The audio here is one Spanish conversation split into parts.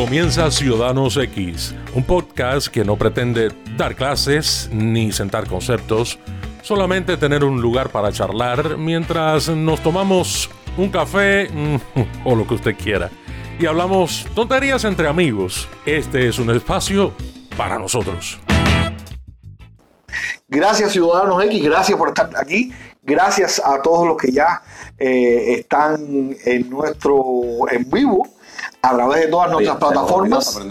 Comienza Ciudadanos X, un podcast que no pretende dar clases ni sentar conceptos, solamente tener un lugar para charlar mientras nos tomamos un café mm, o lo que usted quiera y hablamos tonterías entre amigos. Este es un espacio para nosotros. Gracias Ciudadanos X, gracias por estar aquí, gracias a todos los que ya eh, están en nuestro en vivo a través de todas nuestras plataformas.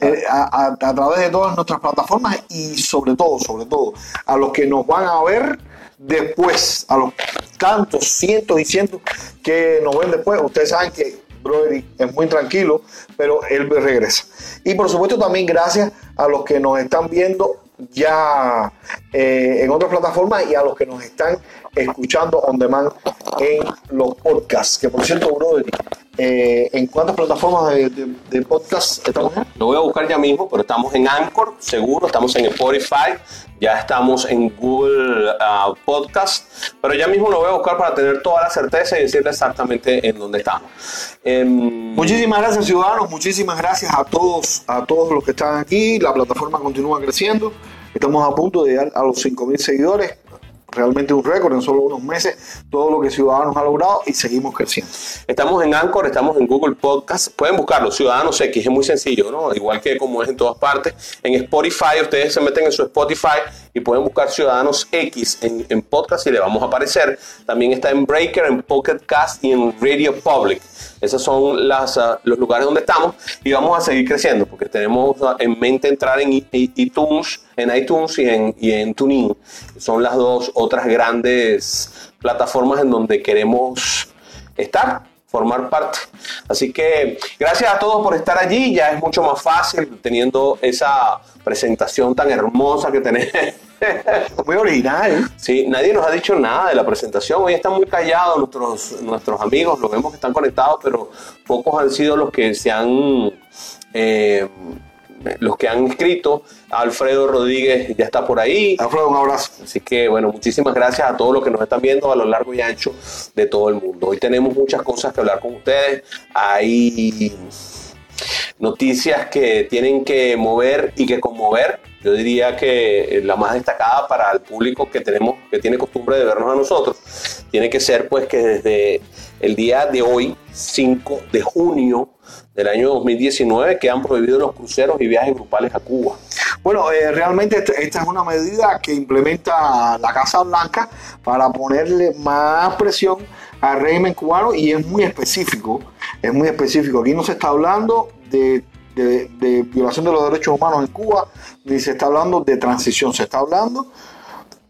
Eh, a, a, través de todas nuestras plataformas y sobre todo, sobre todo, a los que nos van a ver después, a los tantos, cientos y cientos que nos ven después. Ustedes saben que Brody es muy tranquilo, pero él regresa. Y por supuesto también gracias a los que nos están viendo ya eh, en otras plataformas y a los que nos están escuchando on demand en los podcasts. Que por cierto, Brody, eh, ¿En cuántas plataformas de, podcast estamos? Lo voy a buscar ya mismo, pero estamos en Anchor, seguro, estamos en Spotify, ya estamos en Google uh, Podcast, pero ya mismo lo voy a buscar para tener toda la certeza y decirle exactamente en dónde estamos. Em, muchísimas gracias ciudadanos, muchísimas gracias a todos, a todos los que están aquí. La plataforma continúa creciendo. Estamos a punto de llegar a los 5.000 seguidores realmente un récord en solo unos meses, todo lo que Ciudadanos ha logrado y seguimos creciendo. Estamos en Anchor, estamos en Google Podcast, pueden buscarlo, Ciudadanos X, es muy sencillo, ¿no? Igual que como es en todas partes. En Spotify, ustedes se meten en su Spotify y pueden buscar Ciudadanos X en, en podcast y le vamos a aparecer. También está en Breaker, en Pocket Cast y en Radio Public. Esos son las, ah, los lugares donde estamos y vamos a seguir creciendo porque tenemos ah, en mente entrar en iTunes, en iTunes y en, y en TuneIn. Son las dos otras grandes plataformas en donde queremos estar formar parte. Así que gracias a todos por estar allí. Ya es mucho más fácil teniendo esa presentación tan hermosa que tenés. Muy original. Sí, nadie nos ha dicho nada de la presentación. Hoy están muy callados nuestros, nuestros amigos, lo vemos que están conectados, pero pocos han sido los que se han... Eh, los que han escrito. Alfredo Rodríguez ya está por ahí. Alfredo, un abrazo. Así que bueno, muchísimas gracias a todos los que nos están viendo a lo largo y ancho de todo el mundo. Hoy tenemos muchas cosas que hablar con ustedes. Hay noticias que tienen que mover y que conmover. Yo diría que la más destacada para el público que tenemos, que tiene costumbre de vernos a nosotros, tiene que ser pues que desde el día de hoy, 5 de junio del año 2019, quedan prohibidos los cruceros y viajes grupales a Cuba. Bueno, eh, realmente esta es una medida que implementa la Casa Blanca para ponerle más presión al régimen cubano y es muy específico, es muy específico. Aquí no se está hablando de, violación de los derechos humanos en Cuba, ni se está hablando de transición, se está hablando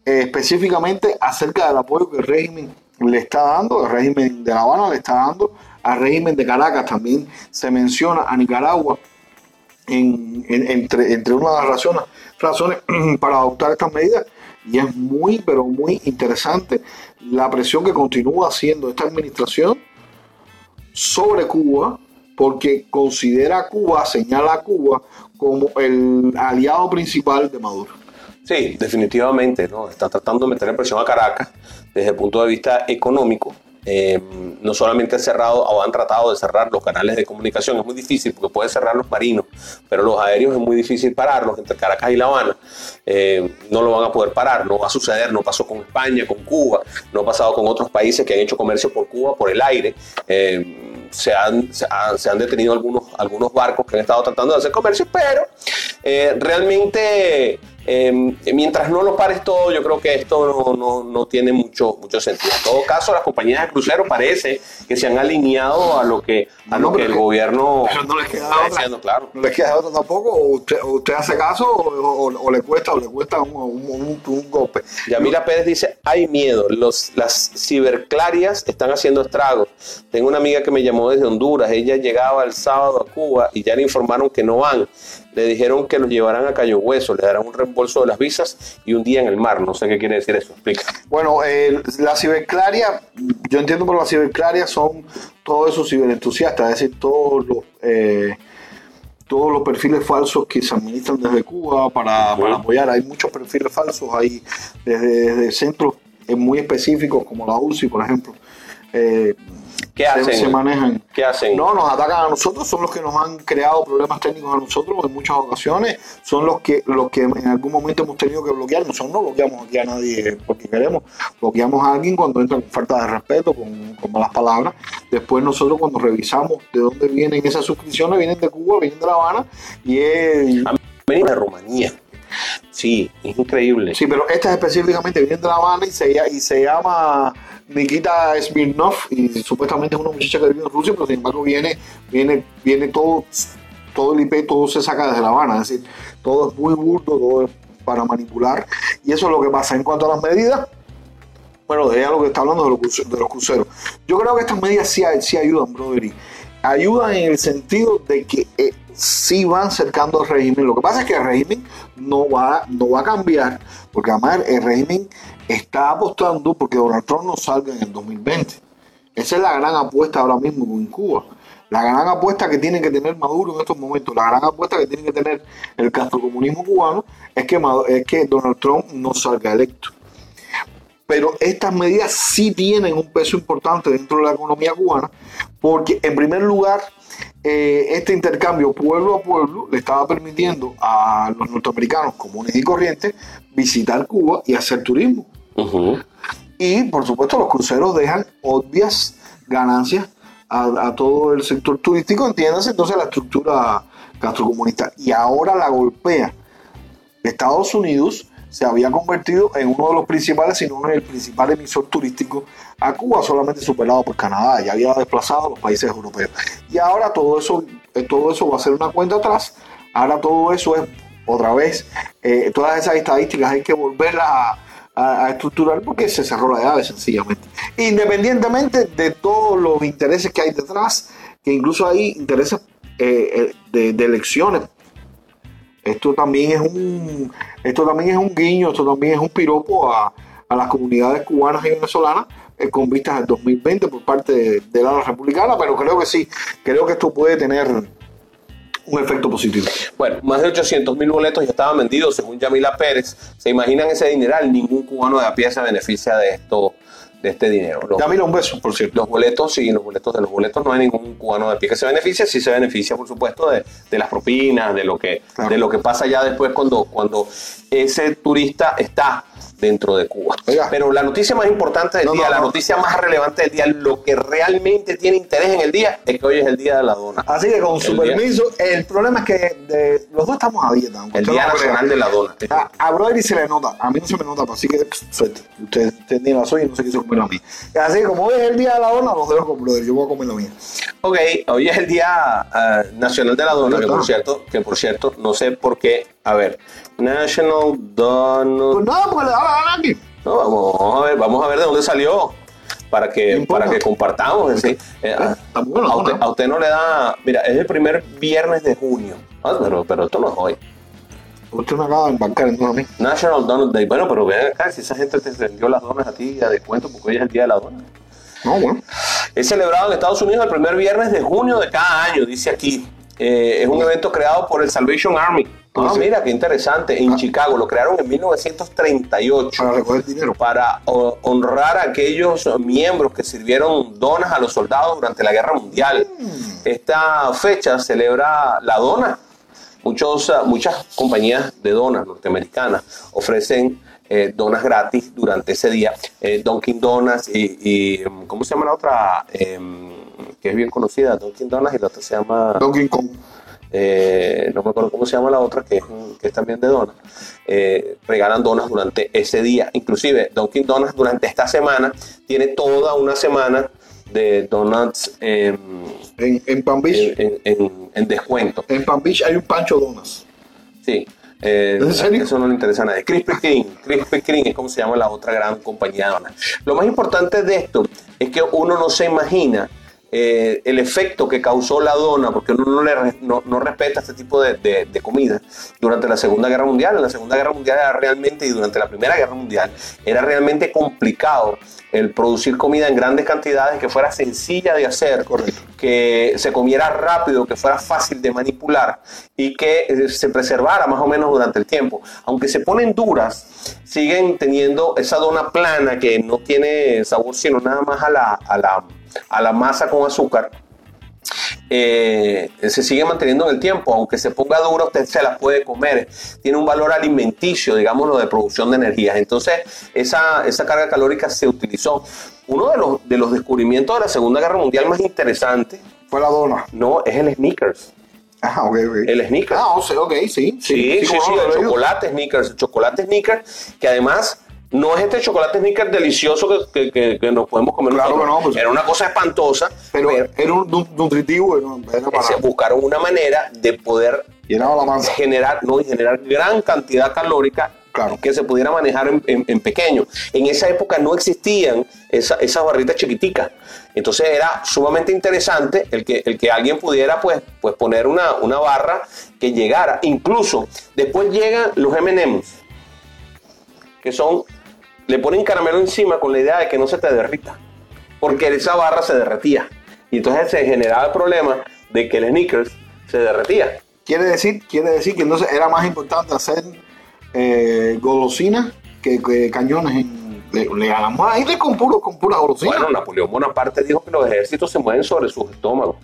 eh, específicamente acerca del apoyo que el régimen le está dando, el régimen de La Habana le está dando al régimen de Caracas, también se menciona a Nicaragua entre, entre una de las razones, razones para adoptar estas medidas y es muy, pero muy interesante la presión que continúa haciendo esta administración sobre Cuba, porque considera a Cuba, señala a Cuba como el aliado principal de Maduro. Sí, definitivamente, ¿no? Está tratando de meter presión a Caracas desde el punto de vista económico, eh, no solamente han cerrado o han tratado de cerrar los canales de comunicación, es muy difícil porque puede cerrar los marinos, pero los aéreos es muy difícil pararlos entre Caracas y La Habana. Eh, no lo van a poder parar, no va a suceder, no pasó con España, con Cuba, no ha pasado con otros países que han hecho comercio por Cuba por el aire. Eh, se, han, se, han, detenido algunos, algunos barcos que han estado tratando de hacer comercio, pero realmente Em, mientras no lo pares todo, yo creo que esto no, no, no, tiene mucho, mucho sentido. En todo caso, las compañías de cruceros parece que se han alineado a lo que, a lo que el gobierno no les queda está diciendo, claro. No les queda otra tampoco, o usted, usted hace caso o, le cuesta o le cuesta un, un, un, golpe. Yamila Pérez dice, hay miedo, Los, las ciberclarias están haciendo estragos. Tengo una amiga que me llamó desde Honduras, ella llegaba el sábado a Cuba y ya le informaron que no van le dijeron que los llevarán a Cayo Hueso, le darán un reembolso de las visas y un día en el mar. No sé qué quiere decir eso, explica. Bueno, la ciberclaria, yo entiendo por la ciberclaria son todos esos ciberentusiastas, es decir, todos los... Eh, todos los perfiles falsos que se administran desde Cuba para, apoyar. Hay muchos perfiles falsos ahí, desde, centros muy específicos como la UCI, por ejemplo. Eh, ¿Qué hacen? Se, manejan. ¿Qué hacen? No, nos atacan a nosotros, son los que nos han creado problemas técnicos a nosotros en muchas ocasiones, son los que los que en algún momento hemos tenido que bloquear. Nosotros no bloqueamos aquí a nadie porque queremos, bloqueamos a alguien cuando entra con falta de respeto, con, con malas palabras. Después nosotros cuando revisamos de dónde vienen esas suscripciones, vienen de Cuba, vienen de La Habana y es... Vienen de Rumanía. Sí, es increíble. Sí, pero estas específicamente vienen de La Habana y se, y se llama Nikita Smirnov y supuestamente es una muchacha que vive en Rusia, pero sin embargo viene, viene, viene todo, todo el IP, todo se saca desde La Habana, es decir, todo es muy burdo, todo es para manipular y eso es lo que pasa. En cuanto a las medidas, bueno, de lo que está hablando de los, de los cruceros. Yo creo que estas medidas sí, sí ayudan, brother. Ayudan en el sentido de que eh, sí van cercando al régimen. Lo que pasa es que el régimen no va, no va a cambiar, porque además el régimen está apostando porque Donald Trump no salga en el 2020. Esa es la gran apuesta ahora mismo en Cuba. La gran apuesta que tiene que tener Maduro en estos momentos, la gran apuesta que tiene que tener el castrocomunismo cubano es que, es que Donald Trump no salga electo. Pero estas medidas sí tienen un peso importante dentro de la economía cubana, porque en primer lugar, eh, este intercambio pueblo a pueblo le estaba permitiendo a los norteamericanos comunes y corrientes visitar Cuba y hacer turismo. Y por supuesto los cruceros dejan obvias ganancias a, todo el sector turístico, entiéndase entonces la estructura gastrocomunista. Y ahora la golpea. Estados Unidos se había convertido en uno de los principales, si no en el principal emisor turístico a Cuba, solamente superado por Canadá, ya había desplazado a los países europeos. Y ahora todo eso, eh, todo eso va a ser una cuenta atrás, ahora todo eso es otra vez, eh, todas esas estadísticas hay que volverlas a, estructurar porque se cerró la llave sencillamente. Independientemente de todos los intereses que hay detrás, que incluso hay intereses eh, de elecciones esto también es un, esto también es un guiño, esto también es un piropo a, las comunidades cubanas y venezolanas eh, con vistas al 2020 por parte de, la republicana, pero creo que sí, creo que esto puede tener un efecto positivo. Bueno, más de 800 mil boletos ya estaban vendidos según Yamila Pérez. ¿Se imaginan ese dineral? Ningún cubano de a pie se beneficia de esto de este dinero. un beso, por cierto. Los boletos, sí, los boletos de los boletos no hay ningún cubano de pie que se beneficie, sí se beneficia, por supuesto, de, de las propinas, de lo que, de lo que pasa ya después cuando, cuando ese turista está dentro de Cuba. Pero la noticia más importante del día, la noticia más relevante del día, lo que realmente tiene interés en el día, es que hoy es el día de la dona. Así que con su permiso, el problema es que los dos estamos a dieta. El Día Nacional de la Dona. A, a Brody se le nota, a mí no se me nota, así que suerte. Usted, usted la suya y no se quiso comer la mía. Así que como hoy es el día de la dona, los dejo con Brody, yo voy a comer la mía. Ok, hoy es el Día eh, Nacional de la Dona, que por, cierto, que por cierto, no sé por qué, a ver, National Donut. Pues no, porque le da la aquí. No, vamos a ver, vamos a ver de dónde salió. Para que, para que compartamos. ¿sí? Eh, a, usted, no le da. Mira, es el primer viernes de junio. Ah, pero, pero esto no es hoy. Usted me acaba de embarcar en a mí. National Donut Day. Bueno, pero vean acá, si esa gente te vendió las donas a ti a descuento porque hoy es el día de la dona. No, bueno. Es celebrado en Estados Unidos el primer viernes de junio de cada año, dice aquí. Eh, es un evento creado por el Salvation Army Ah, mira, qué interesante. En ah. Chicago lo crearon en 1938. Para recoger dinero. Para honrar a aquellos miembros que sirvieron donas a los soldados durante la Guerra Mundial. Mm. Esta fecha celebra la dona. Muchos, muchas compañías de donas norteamericanas ofrecen eh, donas gratis durante ese día. Eh, Dunkin' Donuts y, ¿cómo se llama la otra? Em, que es bien conocida, Dunkin' Donuts y la otra se llama... Dunkin' Kong. Eh, no me acuerdo cómo se llama la otra, que es, también de donas, eh, regalan donas durante ese día. Inclusive Dunkin' Donuts durante esta semana tiene toda una semana de donuts en, en Palm Beach. En, descuento. En Palm Beach hay un Pancho Donuts. Sí. Eh, eso no le interesa a nadie. Krispy Kreme. Krispy Kreme es como se llama la otra gran compañía de donas. Lo más importante de esto es que uno no se imagina eh, el efecto que causó la dona, porque uno no, le, no, no respeta este tipo de, de, comida, durante la Segunda Guerra Mundial. En la Segunda Guerra Mundial era realmente, y durante la Primera Guerra Mundial, era realmente complicado el producir comida en grandes cantidades, que fuera sencilla de hacer, que se comiera rápido, que fuera fácil de manipular y que eh, se preservara más o menos durante el tiempo. Aunque se ponen duras, siguen teniendo esa dona plana que no tiene sabor sino nada más a la, a la, a la masa con azúcar eh, se sigue manteniendo en el tiempo, aunque se ponga duro, usted se la puede comer. Tiene un valor alimenticio, digámoslo, de producción de energía. Entonces, esa, esa carga calórica se utilizó. Uno de los, de los descubrimientos de la Segunda Guerra Mundial más interesante fue la dona. No, es el sneakers. Ah, ok, ok. El sneakers. Ah, ok, sí. Sí, sí, sí, sí, el chocolate sneakers. Chocolate sneakers, que además no es este chocolate sneaker delicioso que, que, que, nos podemos comer. Claro que no. Pues, era una cosa espantosa. Pero, era un nutritivo. Era para... Buscaron una manera de poder generar, no, y generar gran cantidad calórica claro. que se pudiera manejar en, en, pequeño. En esa época no existían esa, esas barritas chiquiticas. Entonces era sumamente interesante el que, el que alguien pudiera pues, pues poner una, una barra que llegara. Incluso después llegan los MMs, que son le ponen caramelo encima con la idea de que no se te derrita, porque esa barra se derretía. Y entonces se generaba el problema de que el sneakers se derretía. Quiere decir, quiere decir que entonces era más importante hacer eh, golosinas que, cañones en le, le ahí con puro, con pura golosina. Bueno, Napoleón Bonaparte dijo que los ejércitos se mueven sobre sus estómagos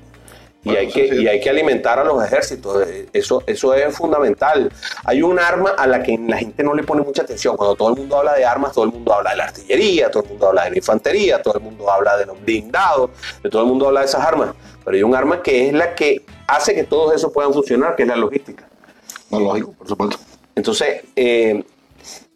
y, hay que, y hay que alimentar a los ejércitos. Eso, eso es fundamental. Hay un arma a la que la gente no le pone mucha atención. Cuando todo el mundo habla de armas, todo el mundo habla de la artillería, todo el mundo habla de la infantería, todo el mundo habla de los blindados, de todo el mundo habla de esas armas. Pero hay un arma que es la que hace que todos esos puedan funcionar, que es la logística. No, lógico, por supuesto. Entonces, eh,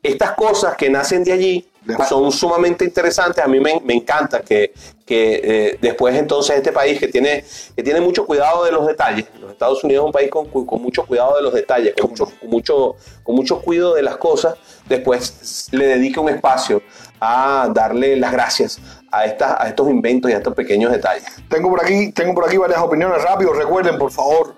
estas cosas que nacen de allí son sumamente interesantes. A mí me, encanta que, que eh, después entonces este país que tiene, que tiene mucho cuidado de los detalles, los Estados Unidos es un país con, con mucho cuidado de los detalles, con mucho, con mucho, con mucho cuidado de las cosas, después le dedique un espacio a darle las gracias a, estas, a estos inventos y a estos pequeños detalles. Tengo por aquí, tengo por aquí varias opiniones rápido. Recuerden, por favor,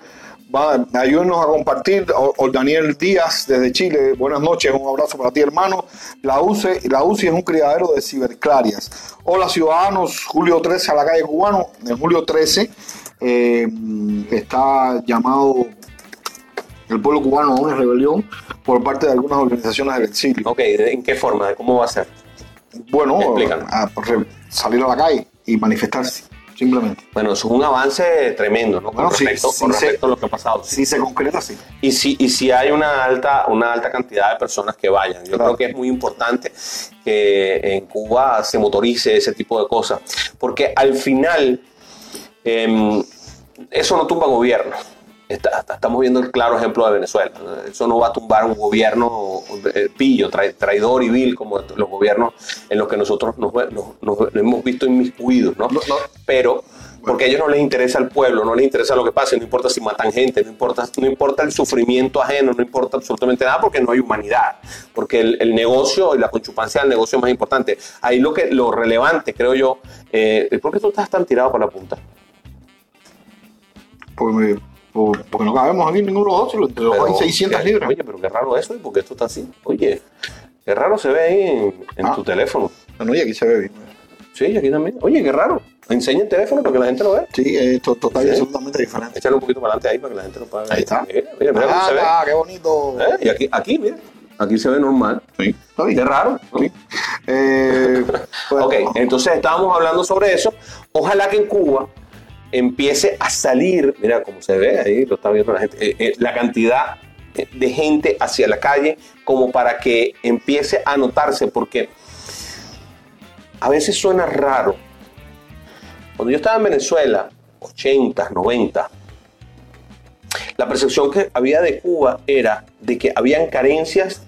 ayúdenos a compartir. Daniel Díaz desde Chile, buenas noches, un abrazo para ti hermano. La UCI, la UCI es un criadero de ciberclarias. Hola ciudadanos, Julio 13 a la calle cubano. En julio 13 eh, está llamado el pueblo cubano a una rebelión por parte de algunas organizaciones del exilio. Ok, ¿en qué forma? ¿Cómo va a ser? Bueno, a, salir a la calle y manifestarse simplemente. Bueno, eso es un avance tremendo, ¿no? Con, respecto, a lo que ha pasado. Sí, se concreta, sí. Y si, y si hay una alta, una alta cantidad de personas que vayan. Yo creo que es muy importante que en Cuba se motorice ese tipo de cosas, porque al final em, eso no tumba gobierno estamos viendo el claro ejemplo de Venezuela. Eso no va a tumbar un gobierno eh, pillo, traidor y vil como los gobiernos en los que nosotros nos, hemos visto inmiscuidos, ¿no? Pero porque a ellos no les interesa el pueblo, no les interesa lo que pase, no importa si matan gente, no importa, no importa el sufrimiento ajeno, no importa absolutamente nada porque no hay humanidad, porque el, negocio y la conchupancia del negocio es más importante. Ahí lo, que, lo relevante, creo yo, eh, ¿por qué tú estás tan tirado por la punta? Pues me porque no cabemos aquí ninguno de los entre los hay 600 libras. Oye, pero qué raro eso, ¿y por qué esto está así? Oye, qué raro se ve ahí en, ah. tu teléfono. No, no, y aquí se ve bien. Sí, aquí también. Oye, qué raro. Enseña el teléfono para que la gente lo vea. Sí, esto total absolutamente diferente. Échale un poquito para adelante ahí para que la gente lo pueda ver. Ahí está. Mira, mira, mira cómo se ve. Ah, qué bonito. ¿Eh? Y aquí, aquí, mira. Aquí se ve normal. Sí. Qué raro. Sí. Eh, ok, entonces estábamos hablando sobre eso. Ojalá que en Cuba empiece a salir, mira cómo se ve ahí, lo está viendo la gente, eh, eh, la cantidad de gente hacia la calle como para que empiece a notarse, porque a veces suena raro. Cuando yo estaba en Venezuela, 80, 90, la percepción que había de Cuba era de que habían carencias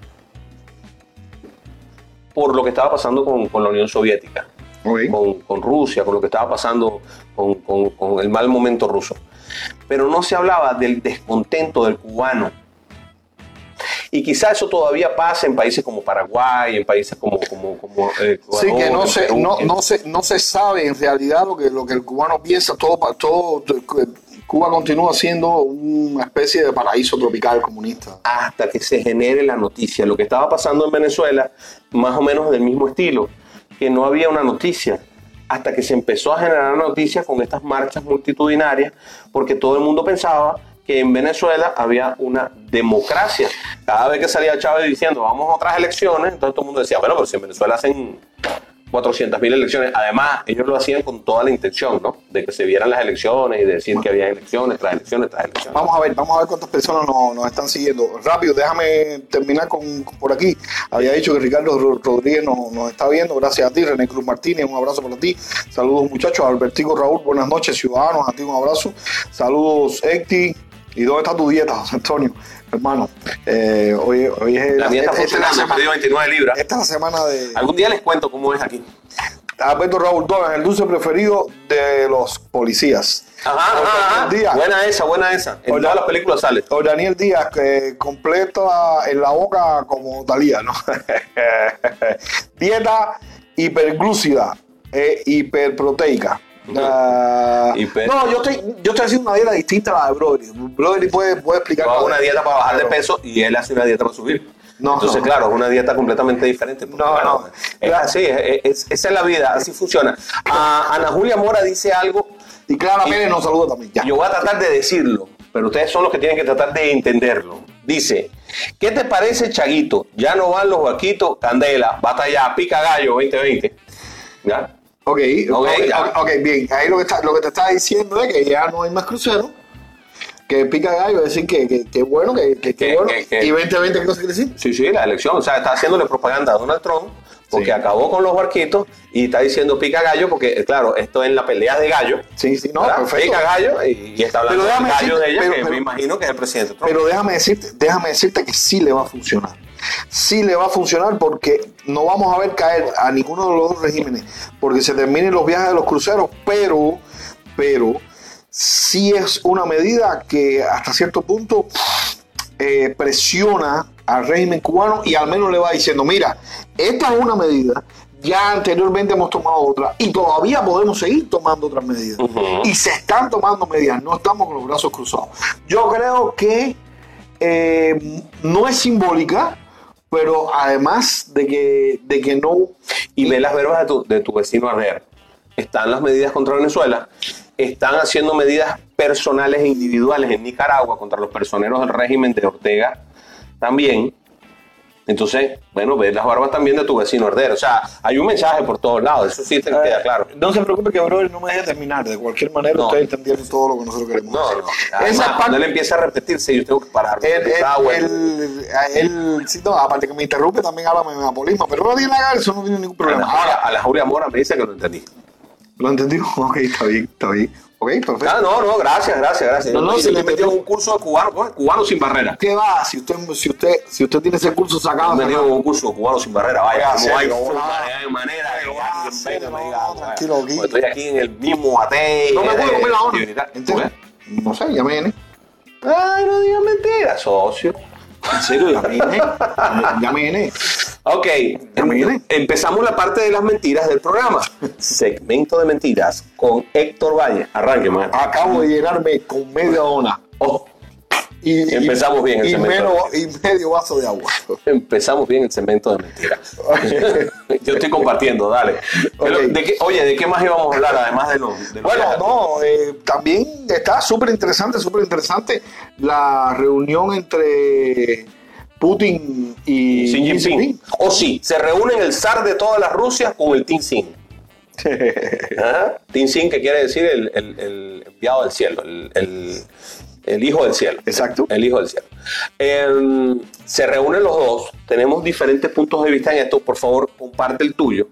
por lo que estaba pasando con la Unión Soviética con, Rusia, con lo que estaba pasando con, el mal momento ruso. Pero no se hablaba del descontento del cubano. Y quizá eso todavía pasa en países como Paraguay, en países como, como, como eh, Sí, que no se, no, no, se, no se sabe en realidad lo que, lo que el cubano piensa, todo, todo Cuba continúa siendo una especie de paraíso tropical comunista. Hasta que se genere la noticia. Lo que estaba pasando en Venezuela, más o menos del mismo estilo, que no había una noticia. Hasta que se empezó a generar noticias con estas marchas multitudinarias, porque todo el mundo pensaba que en Venezuela había una democracia. Cada vez que salía Chávez diciendo vamos a otras elecciones, entonces todo el mundo decía, bueno, pero si en Venezuela hacen 400.000 elecciones. Además, ellos lo hacían con toda la intención, ¿no? De que se vieran las elecciones y decir que había elecciones tras elecciones tras elecciones. Vamos a ver, vamos a ver cuántas personas nos, están siguiendo. Rápido, déjame terminar con, por aquí. Había dicho que Ricardo Rodríguez nos, está viendo. Gracias a ti, René Cruz Martínez, un abrazo para ti. Saludos, muchachos. Albertico Raúl, buenas noches, ciudadanos. A ti un abrazo. Saludos, Ecti. ¿Y dónde está tu dieta, Antonio? Hermano, eh, hoy, hoy es la dieta funcionando, he perdido 29 libras. Esta es la semana de. Algún día les cuento cómo es aquí. Alberto Raúl Dogan, el dulce preferido de los policías. Ajá, ajá, Buena esa, buena esa. En todas las películas sale. O Daniel Díaz, que completa en la boca como Talía, ¿no? Dieta hiperglúcida e hiperproteica. Ah, no, yo estoy, yo estoy haciendo una dieta distinta a la de Brody. Brody puede, puede explicar. Yo una dieta para bajar de peso y él hace una dieta para subir. No, Entonces, claro, es una dieta completamente diferente. No, no. Es así, esa es la vida, así funciona. Ana Julia Mora dice algo. Y Clara Pérez nos saluda también. Yo voy a tratar de decirlo, pero ustedes son los que tienen que tratar de entenderlo. Dice, ¿qué te parece, Chaguito? Ya no van los vaquitos, Candela, batalla, pica gallo 2020. ¿Ya? Ok, okay, okay, bien. Ahí lo que, está, lo que te estaba diciendo es que ya no hay más cruceros. Que pica gallo, decir que, que, que bueno, que, que, que bueno. ¿Y 2020 qué cosa quiere decir? Sí, sí, la elección. O sea, está haciéndole propaganda a Donald Trump porque acabó con los barquitos y está diciendo pica gallo porque, claro, esto es la pelea de gallo. Sí, sí, no, perfecto. Pica gallo y, está hablando de gallo de ella, que me imagino que es el presidente Trump. Pero déjame decirte, déjame decirte que sí le va a funcionar sí le va a funcionar porque no vamos a ver caer a ninguno de los dos regímenes porque se terminen los viajes de los cruceros, pero, pero sí es una medida que hasta cierto punto eh, presiona al régimen cubano y al menos le va diciendo, mira, esta es una medida, ya anteriormente hemos tomado otra y todavía podemos seguir tomando otras medidas. Y se están tomando medidas, no estamos con los brazos cruzados. Yo creo que eh, no es simbólica, pero además de que, de que no... Y ve las verbas de tu, de tu vecino Arder. Están las medidas contra Venezuela, están haciendo medidas personales e individuales en Nicaragua contra los personeros del régimen de Ortega también. Entonces, bueno, ves las barbas también de tu vecino Ardero. O sea, hay un mensaje por todos lados, eso sí te queda claro. No se preocupe que brother no me deje terminar. De cualquier manera, no. ustedes entendieron todo lo que nosotros queremos. No, no. Esa parte, él empieza a repetirse yo tengo que parar. Él, él, él, sí, no, aparte que me interrumpe, también habla de megapolismo, pero no tiene nada eso no tiene ningún problema. Ahora, a la Julia Mora me dice que lo entendí. ¿Lo entendí? Ok, está bien, está bien. Ok, perfecto. Ah, no, no, gracias, gracias, gracias. No, no, se le metió un curso de cubano, cubano sin barrera. ¿Qué va? Si usted, si usted, si usted tiene ese curso sacado. Me dio un curso de cubano sin barrera, vaya, no hay manera de que me diga. Tranquilo, aquí. Estoy aquí en el mismo ate. No me puedo comer la hora. No sé, ya me viene. Ay, no digas mentiras, socio. En serio, ya me viene. Ya me viene. Ok, empezamos la parte de las mentiras del programa. Segmento de mentiras con Héctor Valle. Arranque, man. Acabo de llenarme con media dona. Oh. Y, Empezamos bien el y, medio, y medio vaso de agua. Empezamos bien el segmento de mentiras. Yo estoy compartiendo, dale. oye, ¿de qué más íbamos a hablar además de lo, Bueno, no, eh, también está súper interesante, súper interesante la reunión entre Putin y Xi Jinping. O sí, se reúnen el zar de todas las Rusias con el Tin Sin. ¿Ah? Tin Sin, que quiere decir el, enviado del cielo, el, hijo del cielo. Exacto. El hijo del cielo. Em, se reúnen los dos, tenemos diferentes puntos de vista en esto. Por favor, comparte el tuyo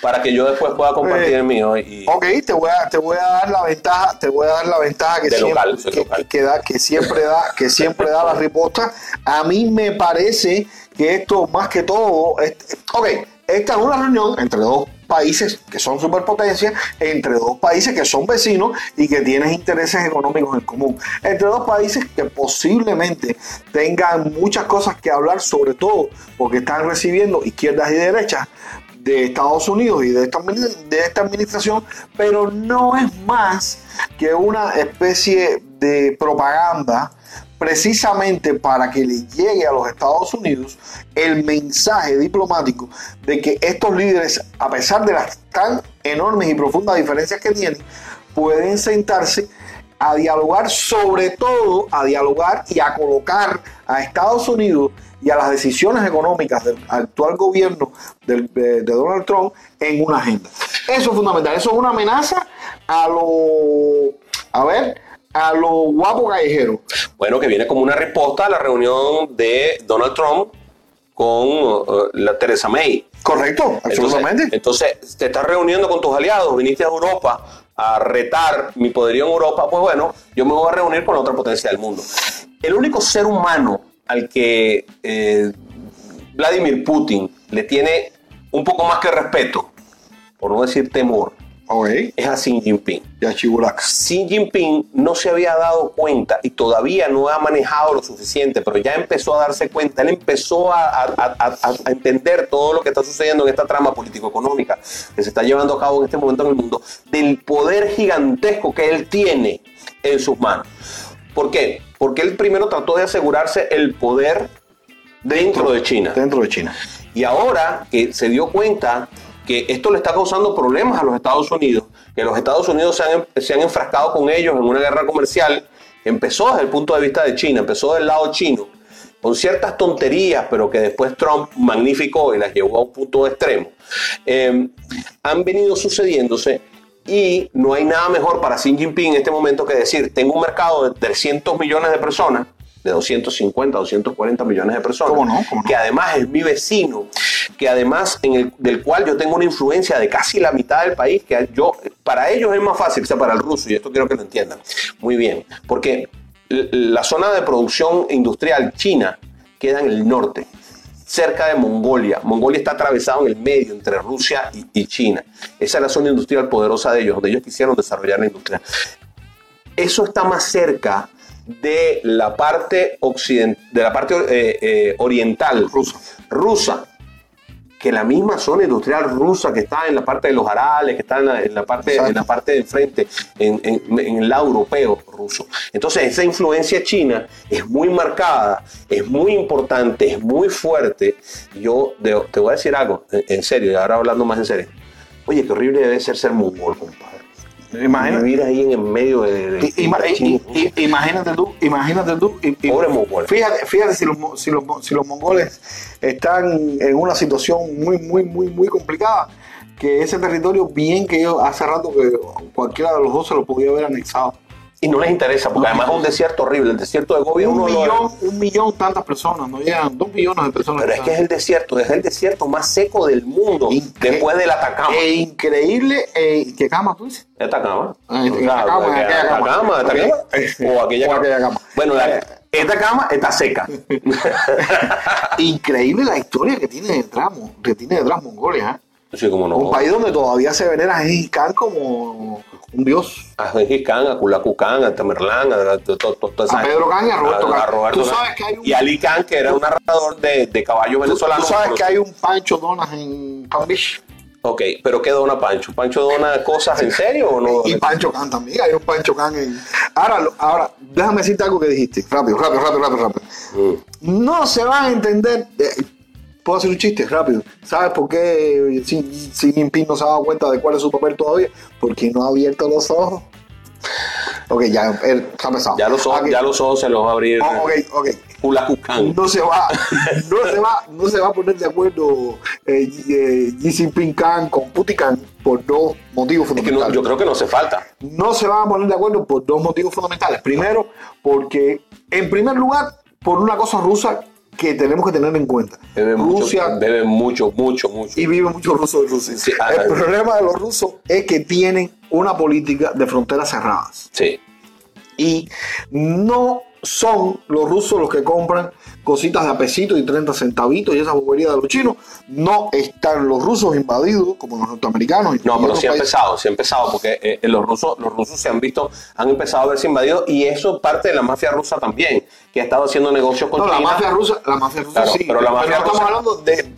para que yo después pueda compartir eh, el mío. Y... Ok, te voy, a, te voy a dar la ventaja, te voy a dar la ventaja que, siempre, que, da, que siempre da, que siempre da la riposta. A mí me parece que esto más que todo, ok, esta es una reunión entre dos países que son superpotencias entre dos países que son vecinos y que tienen intereses económicos en común. Entre dos países que posiblemente tengan muchas cosas que hablar, sobre todo porque están recibiendo izquierdas y derechas de Estados Unidos y de esta, administración, pero no es más que una especie de propaganda precisamente para que le llegue a los Estados Unidos el mensaje diplomático de que estos líderes, a pesar de las tan enormes y profundas diferencias que tienen, pueden sentarse a dialogar, sobre todo a dialogar y a colocar a Estados Unidos y a las decisiones económicas del actual gobierno de, Donald Trump en una agenda. Eso es fundamental, eso es una amenaza a lo, a ver, a lo guapo callejero. Bueno, que viene como una respuesta a la reunión de Donald Trump con uh, la Teresa May. Correcto, absolutamente. Entonces, te estás reuniendo con tus aliados, viniste a Europa a retar mi poderío en Europa, pues bueno, yo me voy a reunir con la otra potencia del mundo. El único ser humano al que eh, Vladimir Putin le tiene un poco más que respeto, por no decir temor, es a Xi Jinping. Xi Jinping no se había dado cuenta y todavía no ha manejado lo suficiente, pero ya empezó a darse cuenta, él empezó a, a entender todo lo que está sucediendo en esta trama político-económica que se está llevando a cabo en este momento en el mundo, del poder gigantesco que él tiene en sus manos. ¿Por qué? Porque él primero trató de asegurarse el poder dentro de China. Dentro de China. Y ahora que se dio cuenta que esto le está causando problemas a los Estados Unidos, que los Estados Unidos se han, se han enfrascado con ellos en una guerra comercial, empezó desde el punto de vista de China, empezó del lado chino, con ciertas tonterías, pero que después Trump magnificó y las llevó a un punto extremo, eh, han venido sucediéndose y no hay nada mejor para Xi Jinping en este momento que decir, tengo un mercado de 300 millones de personas, de 250, 240 millones de personas, que además es mi vecino, que además en el, del cual yo tengo una influencia de casi la mitad del país, que yo, para ellos es más fácil que sea para el ruso, y esto quiero que lo entiendan muy bien, porque la zona de producción industrial china queda en el norte, cerca de Mongolia. Mongolia está atravesado en el medio entre Rusia y, China. Esa es la zona industrial poderosa de ellos, donde ellos quisieron desarrollar la industria. Eso está más cerca de la parte, de la parte eh, eh, oriental rusa. rusa que la misma zona industrial rusa que está en la parte de los Arales, que está en la, parte, en la parte de enfrente, en, el lado europeo ruso. Entonces esa influencia china es muy marcada, es muy importante, es muy fuerte. Yo te voy a decir algo, en, serio, y ahora hablando más en serio. Oye, qué horrible debe ser ser mongol, compadre. Imagínate. Vivir ahí en el medio de. imagínate tú, imagínate tú. Pobre mongol. Fíjate, fíjate si, los, si, los, si los mongoles están en una situación muy, muy, muy, muy complicada, que ese territorio, bien que yo hace rato que cualquiera de los dos se lo podía haber anexado y no les interesa, porque además es un desierto horrible. El desierto de Gobi un millón, un millón tantas personas, no llegan dos millones de personas. Pero es que es el desierto, es el desierto más seco del mundo después del Atacama. Es increíble, eh, ¿qué cama tú dices? Atacama. Ah, Atacama, Atacama, Atacama, o aquella cama. Bueno, esta cama está seca. Increíble la historia que tiene detrás, que tiene detrás Mongolia. ¿eh? Sí, como no. Un país donde todavía se venera a Gengis Khan como un dios. A Gengis Khan, a Kulaku Khan, a Tamerlán, a, a, Pedro Khan y a Roberto Khan. ¿Tú sabes que hay un... Y Ali Khan, que era un narrador de, de caballos venezolanos. ¿Tú sabes que hay un Pancho Donas en Palm Beach? Ok, pero ¿qué dona Pancho? ¿Pancho dona cosas en serio o no? Y Pancho Khan también, hay un Pancho Khan en... Ahora, ahora, déjame decirte algo que dijiste, rápido, rápido, rápido, rápido, rápido. Mm. No se va a entender, eh, puedo hacer un chiste rápido. ¿Sabes por qué Xi Jinping no se ha dado cuenta de cuál es su papel todavía? Porque no ha abierto los ojos. Ok, ya él está pesado. Ya los ojos, ya los ojos se los va a abrir. Oh, ok, ok. No se va, no se va, no se va a poner de acuerdo eh, eh, Xi Jinping Khan con Putin Khan por dos motivos fundamentales. yo creo que no hace falta. No se van a poner de acuerdo por dos motivos fundamentales. Primero, porque en primer lugar, por una cosa rusa que tenemos que tener en cuenta. Rusia mucho, mucho, mucho, mucho. Y viven muchos rusos en Rusia. el problema de los rusos es que tienen una política de fronteras cerradas. Sí. Y no son los rusos los que compran cositas de a pesito y 30 centavitos y esa bobería de los chinos. No están los rusos invadidos como los norteamericanos. No, pero sí ha empezado, sí ha empezado, porque eh, eh, los, rusos, los rusos se han visto, han empezado a verse invadidos y eso parte de la mafia rusa también, que ha estado haciendo negocios con no, China. La mafia rusa, la mafia rusa sí, pero la mafia no estamos hablando de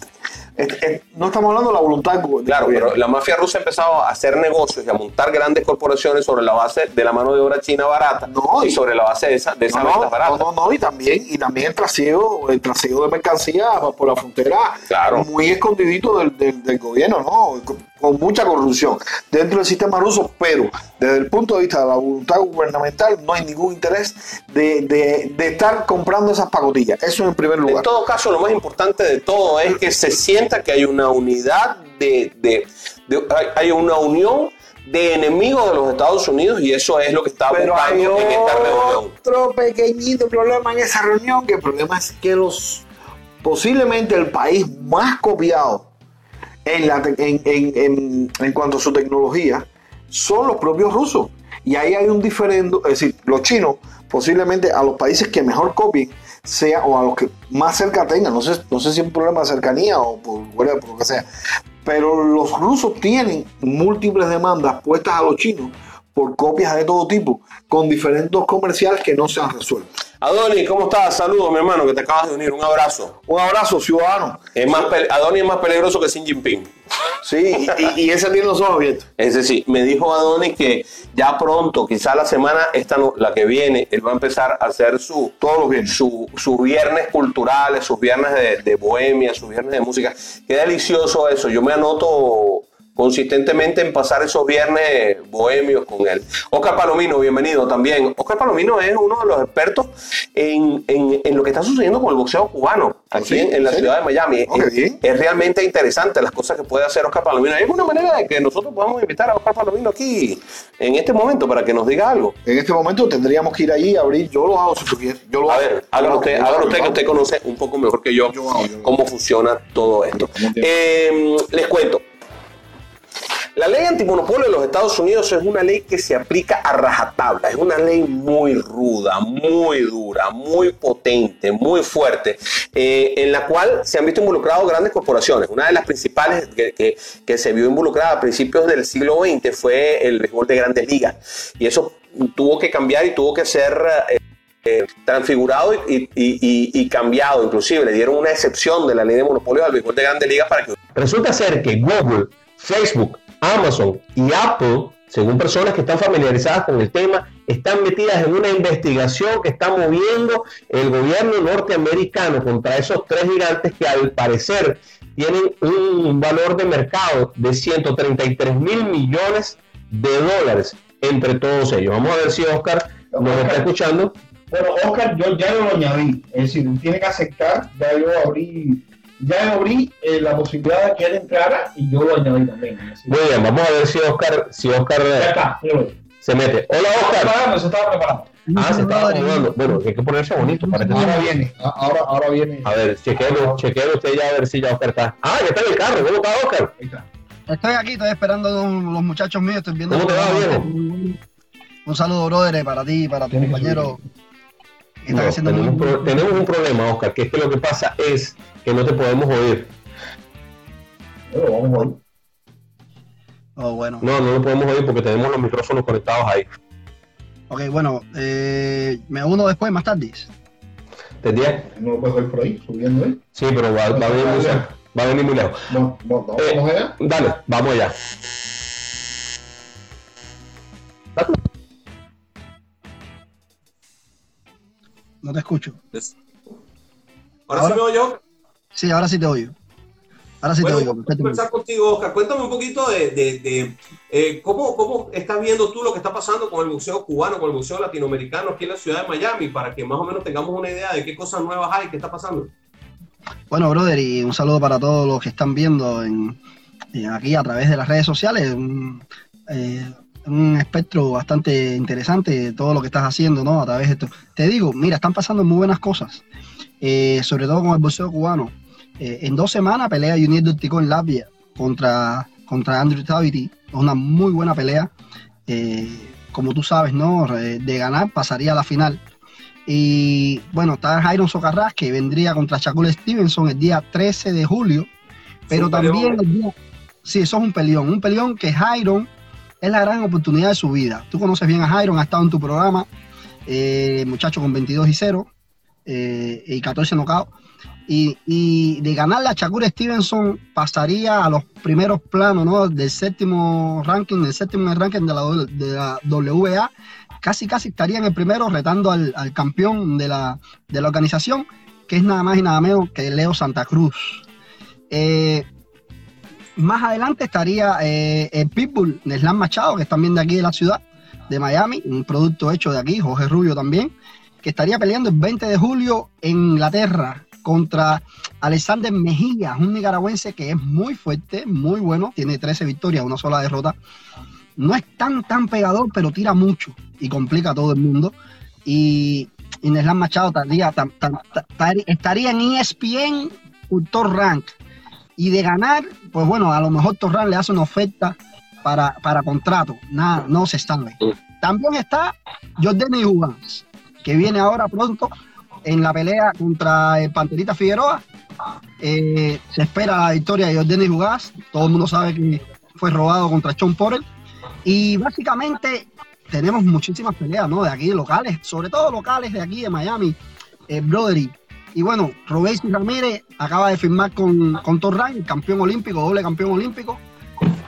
no estamos hablando de la voluntad Claro, pero la mafia rusa ha empezado a hacer negocios y a montar grandes corporaciones sobre la base de la mano de obra china barata no, y, sobre la base de esa, de esa no, barata. No, no, y también, y también el trasiego, el trasiego de mercancía por la frontera claro. muy escondidito del, del, del gobierno, ¿no? Con mucha corrupción dentro del sistema ruso, pero desde el punto de vista de la voluntad gubernamental no hay ningún interés de, de, de estar comprando esas pagotillas. Eso en primer lugar. En todo caso, lo más importante de todo es que se sienta que hay una unidad de, de, de hay una unión de enemigos de los Estados Unidos y eso es lo que está Pero buscando en esta reunión. Otro pequeñito problema en esa reunión, que el problema es que los posiblemente el país más copiado en, la, en, en, en, cuanto a su tecnología son los propios rusos. Y ahí hay un diferendo, es decir, los chinos posiblemente a los países que mejor copien sea o a los que más cerca tengan, no sé, no sé si es un problema de cercanía o por, por lo que sea, pero los rusos tienen múltiples demandas puestas a los chinos por copias de todo tipo, con diferentes comerciales que no se han resuelto. Adonis, ¿cómo estás? Saludos, mi hermano, que te acabas de unir. Un abrazo. Un abrazo, ciudadano. Es más Adonis es más peligroso que Xi Jinping. Sí, y, y, ese tiene los ojos abiertos. Ese sí, me dijo Adonis que ya pronto, quizá la semana, esta no, la que viene, él va a empezar a hacer su, todos los viernes, su, sus viernes culturales, sus viernes de, de bohemia, sus viernes de música. Qué delicioso eso. Yo me anoto consistentemente en pasar esos viernes bohemios con él. Oscar Palomino, bienvenido también. Oscar Palomino es uno de los expertos en, en, en lo que está sucediendo con el boxeo cubano aquí ¿Sí? en, en, la ¿Sí? ciudad de Miami. Es, realmente interesante las cosas que puede hacer Oscar Palomino. ¿Hay alguna manera de que nosotros podamos invitar a Oscar Palomino aquí en este momento para que nos diga algo? En este momento tendríamos que ir allí a abrir. Yo lo hago si tú quieres. Yo lo A hago. ver, hágalo lo usted, hágalo lo usted que usted conoce un poco mejor que yo, Yo hago, yo hago. cómo funciona todo esto. ¿Cómo te- Eh, les cuento. La ley antimonopolio de los Estados Unidos es una ley que se aplica a rajatabla, es una ley muy ruda, muy dura, muy potente, muy fuerte, eh, en la cual se han visto involucradas grandes corporaciones. Una de las principales que, se vio involucrada a principios del siglo XX fue el béisbol de grandes ligas. Y eso tuvo que cambiar y tuvo que ser... eh, eh, transfigurado y- y cambiado. Inclusive le dieron una excepción de la ley de monopolio al béisbol de grandes ligas para que Resulta ser que Google, Facebook, Amazon y Apple, según personas que están familiarizadas con el tema, están metidas en una investigación que está moviendo el gobierno norteamericano contra esos tres gigantes que al parecer tienen un valor de mercado de 133 mil millones de dólares entre todos ellos. Vamos a ver si Oscar nos está escuchando. Bueno, Oscar, yo ya lo añadí. Es decir, tiene que aceptar. Ya yo abrí, ya abrí eh, la posibilidad de que él entrara y yo lo añadí también. Muy bien, vamos a ver si Oscar, si Oscar ya eh, está, se mete. Hola Estaba Oscar. preparando, se estaba preparando. Ah, se está acomodando. Bueno, hay que ponerse bonito para que Ahora viene, a- ahora, ahora viene. A ver, chequeelo, chequeelo usted ya a ver si ya Oscar está. Ah, ya está en el carro. ¿Cómo está Oscar? Ahí está. Estoy aquí, estoy esperando a los muchachos míos, estoy viendo. ¿Cómo te va, viejo? Un saludo, brother, para ti para tu compañero. que están No, haciendo tenemos, muy- pro- tenemos un problema, Oscar, que es que lo que pasa es que no te podemos oír. Bueno, vamos a ver. Oh, bueno. No, no lo podemos oír porque tenemos los micrófonos conectados ahí. Ok, bueno, eh, me uno después, más tarde. ¿Entendías? No lo puedes ver por ahí, subiendo ahí. Sí, pero va, va a venir muy lejos. Va a venir muy lejos. No, no, no, Eh. vamos allá. Dale, vamos allá. No te escucho. Ahora, Ahora- sí me oyo. Sí, ahora sí te oigo. Ahora sí bueno, te oigo. conversar contigo, Oscar. Cuéntame un poquito de, de- de, eh, cómo, cómo estás viendo tú lo que está pasando con el museo cubano, con el museo latinoamericano aquí en la ciudad de Miami, para que más o menos tengamos una idea de qué cosas nuevas hay, qué está pasando. Bueno, brother, y un saludo para todos los que están viendo en, en aquí a través de las redes sociales. Un, eh, un espectro bastante interesante de todo lo que estás haciendo, ¿no? A través de esto. Te digo, mira, están pasando muy buenas cosas, eh, sobre todo con el boxeo cubano. Eh, en dos semanas pelea Junior Durtico en Latvia contra, contra Andrew Taviti. Es una muy buena pelea. Eh, como tú sabes, ¿no? De ganar pasaría a la final. Y bueno, está Jairon Socarrás, que vendría contra Shakur Stevenson el día 13 de julio. Pero también el día, sí, eso es un peleón. Un peleón que Jairon es la gran oportunidad de su vida. Tú conoces bien a Jairon, ha estado en tu programa, eh, muchacho con 22 y 0 eh, y 14 nocaut. Y, y, de ganar la Shakur Stevenson pasaría a los primeros planos ¿no? del séptimo ranking, del séptimo ranking de la, WA. Casi, casi estaría en el primero retando al, al campeón de la, de la, organización, que es nada más y nada menos que Leo Santa Cruz. Eh, más adelante estaría eh, el Pitbull de Machado, que es también de aquí de la ciudad, de Miami, un producto hecho de aquí, Jorge Rubio también, que estaría peleando el 20 de julio en Inglaterra contra Alexander Mejía, un nicaragüense que es muy fuerte, muy bueno, tiene 13 victorias, una sola derrota. No es tan, tan pegador, pero tira mucho y complica a todo el mundo. Y, Neslan Machado estaría, estaría en ESPN Top Rank. Y de ganar, pues bueno, a lo mejor Torran le hace una oferta para, para contrato. Nada, no se sabe. También está Jordan Jugans, que viene ahora pronto en la pelea contra el Panterita Figueroa. Eh, se espera la victoria de Jordan Jugás. Todo el mundo sabe que fue robado contra Sean Porter. Y básicamente tenemos muchísimas peleas, ¿no? De aquí, locales, sobre todo locales de aquí de Miami, eh, Brodery. Y bueno, Robesi Ramírez acaba de firmar con, con Torran, campeón olímpico, doble campeón olímpico.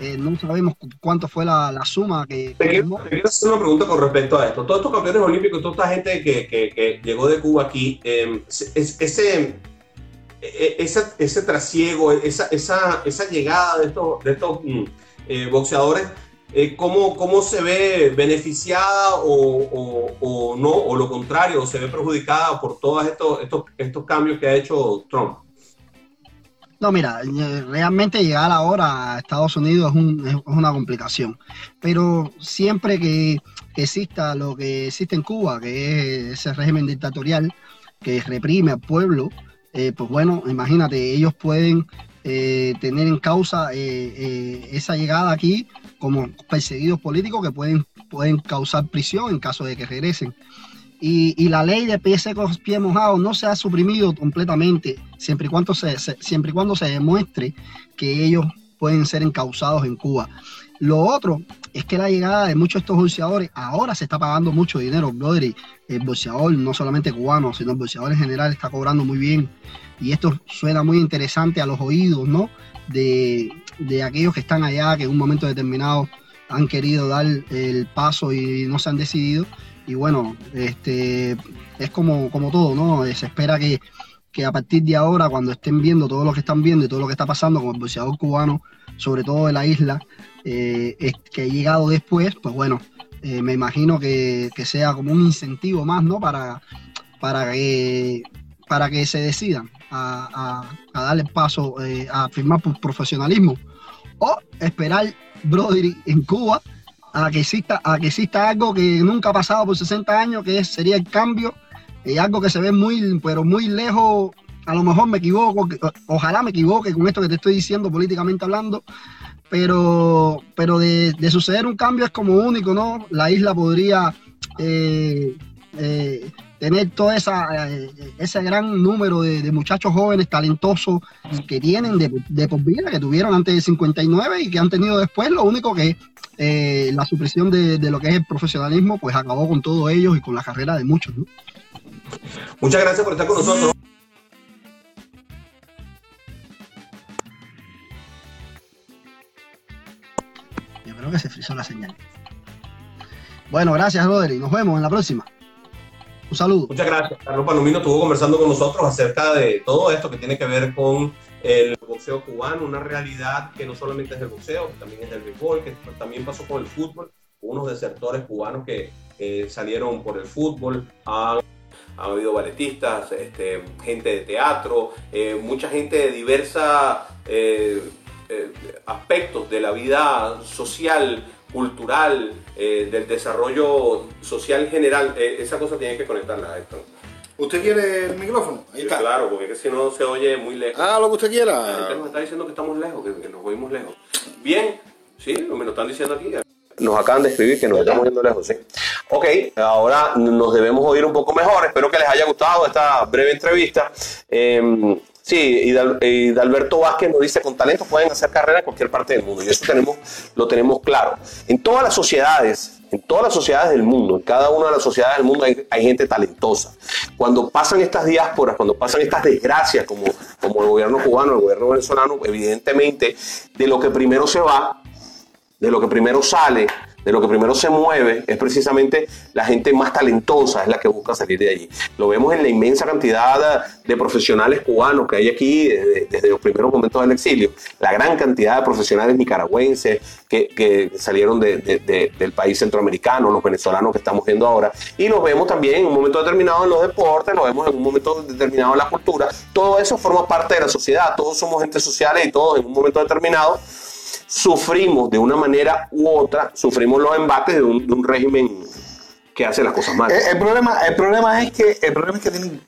Eh, no sabemos cuánto fue la, la suma que... Te quiero, te quiero, hacer una pregunta con respecto a esto. Todos estos campeones olímpicos, toda esta gente que, que, que llegó de Cuba aquí, eh, ese, ese, ese trasiego, esa, esa, esa llegada de estos, de estos eh, boxeadores, eh, ¿cómo, ¿cómo, se ve beneficiada o, o, no, o lo contrario, o se ve perjudicada por todos estos, estos, estos cambios que ha hecho Trump? No, mira, realmente llegar ahora a Estados Unidos es, un, es una complicación, pero siempre que, exista lo que existe en Cuba, que es ese régimen dictatorial que reprime al pueblo, eh, pues bueno, imagínate, ellos pueden eh, tener en causa eh, eh, esa llegada aquí como perseguidos políticos que pueden, pueden causar prisión en caso de que regresen. Y, y, la ley de pies secos, pies mojados no se ha suprimido completamente, siempre y, cuando se, siempre y cuando se demuestre que ellos pueden ser encausados en Cuba. Lo otro es que la llegada de muchos de estos boxeadores, ahora se está pagando mucho dinero, brother, el boxeador, no solamente cubano, sino el boxeador en general, está cobrando muy bien. Y esto suena muy interesante a los oídos, ¿no? De, de aquellos que están allá, que en un momento determinado han querido dar el paso y no se han decidido y bueno, este, es como, como todo, ¿no? Se espera que, que, a partir de ahora, cuando estén viendo todo lo que están viendo y todo lo que está pasando con el boxeador cubano, sobre todo de la isla, eh, que ha llegado después, pues bueno, eh, me imagino que, que, sea como un incentivo más, ¿no? Para, para, que, para que se decidan a, a, a darle paso eh, a firmar por profesionalismo o esperar Brody en Cuba a que exista, a que exista algo que nunca ha pasado por 60 años, que sería el cambio, eh, algo que se ve muy, pero muy lejos, a lo mejor me equivoco, ojalá me equivoque con esto que te estoy diciendo políticamente hablando, pero, pero de, de suceder un cambio es como único, ¿no? La isla podría eh, eh, tener todo esa, eh, ese gran número de, de, muchachos jóvenes talentosos que tienen de, de, por vida, que tuvieron antes de 59 y que han tenido después, lo único que eh, la supresión de, de, lo que es el profesionalismo, pues acabó con todos ellos y con la carrera de muchos. ¿no? Muchas gracias por estar con nosotros. Yo creo que se frizó la señal. Bueno, gracias, Rodri. Nos vemos en la próxima. Un saludo. Muchas gracias. Carlos Palomino estuvo conversando con nosotros acerca de todo esto que tiene que ver con el boxeo cubano, una realidad que no solamente es el boxeo, que también es el béisbol, que también pasó con el fútbol, unos desertores cubanos que eh, salieron por el fútbol, han, habido balletistas, este, gente de teatro, eh, mucha gente de diversos eh, aspectos de la vida social, cultural, eh, del desarrollo social en general, eh, esa cosa tiene que conectarla a esto. ¿Usted quiere el micrófono? Ahí está. Claro, porque si no se oye muy lejos. Ah, lo que usted quiera. La gente nos está diciendo que estamos lejos, que, que nos oímos lejos. Bien, sí, me lo están diciendo aquí. nos acaban de escribir que nos estamos yendo lejos, sí. Ok, ahora nos debemos oír un poco mejor. Espero que les haya gustado esta breve entrevista. Eh, sí, y, Dal- y Dalberto Vázquez nos dice, con talento pueden hacer carrera en cualquier parte del mundo. Y eso tenemos, lo tenemos claro. En todas las sociedades, en todas las sociedades del mundo, en cada una de las sociedades del mundo hay, hay gente talentosa. Cuando pasan estas diásporas, cuando pasan estas desgracias, como, como el gobierno cubano, el gobierno venezolano, evidentemente, de lo que primero se va, de lo que primero sale, de lo que primero se mueve, es precisamente la gente más talentosa, es la que busca salir de allí. Lo vemos en la inmensa cantidad de profesionales cubanos que hay aquí desde, los primeros momentos del exilio, la gran cantidad de profesionales nicaragüenses que, que salieron de- de- de- del país centroamericano, los venezolanos que estamos viendo ahora, y los vemos también en un momento determinado en los deportes, lo vemos en un momento determinado en la cultura, todo eso forma parte de la sociedad, todos somos entes sociales y todos en un momento determinado sufrimos de una manera u otra, sufrimos los embates de un, régimen que hace las cosas mal. El, el problema, el problema es que el problema es que tienen,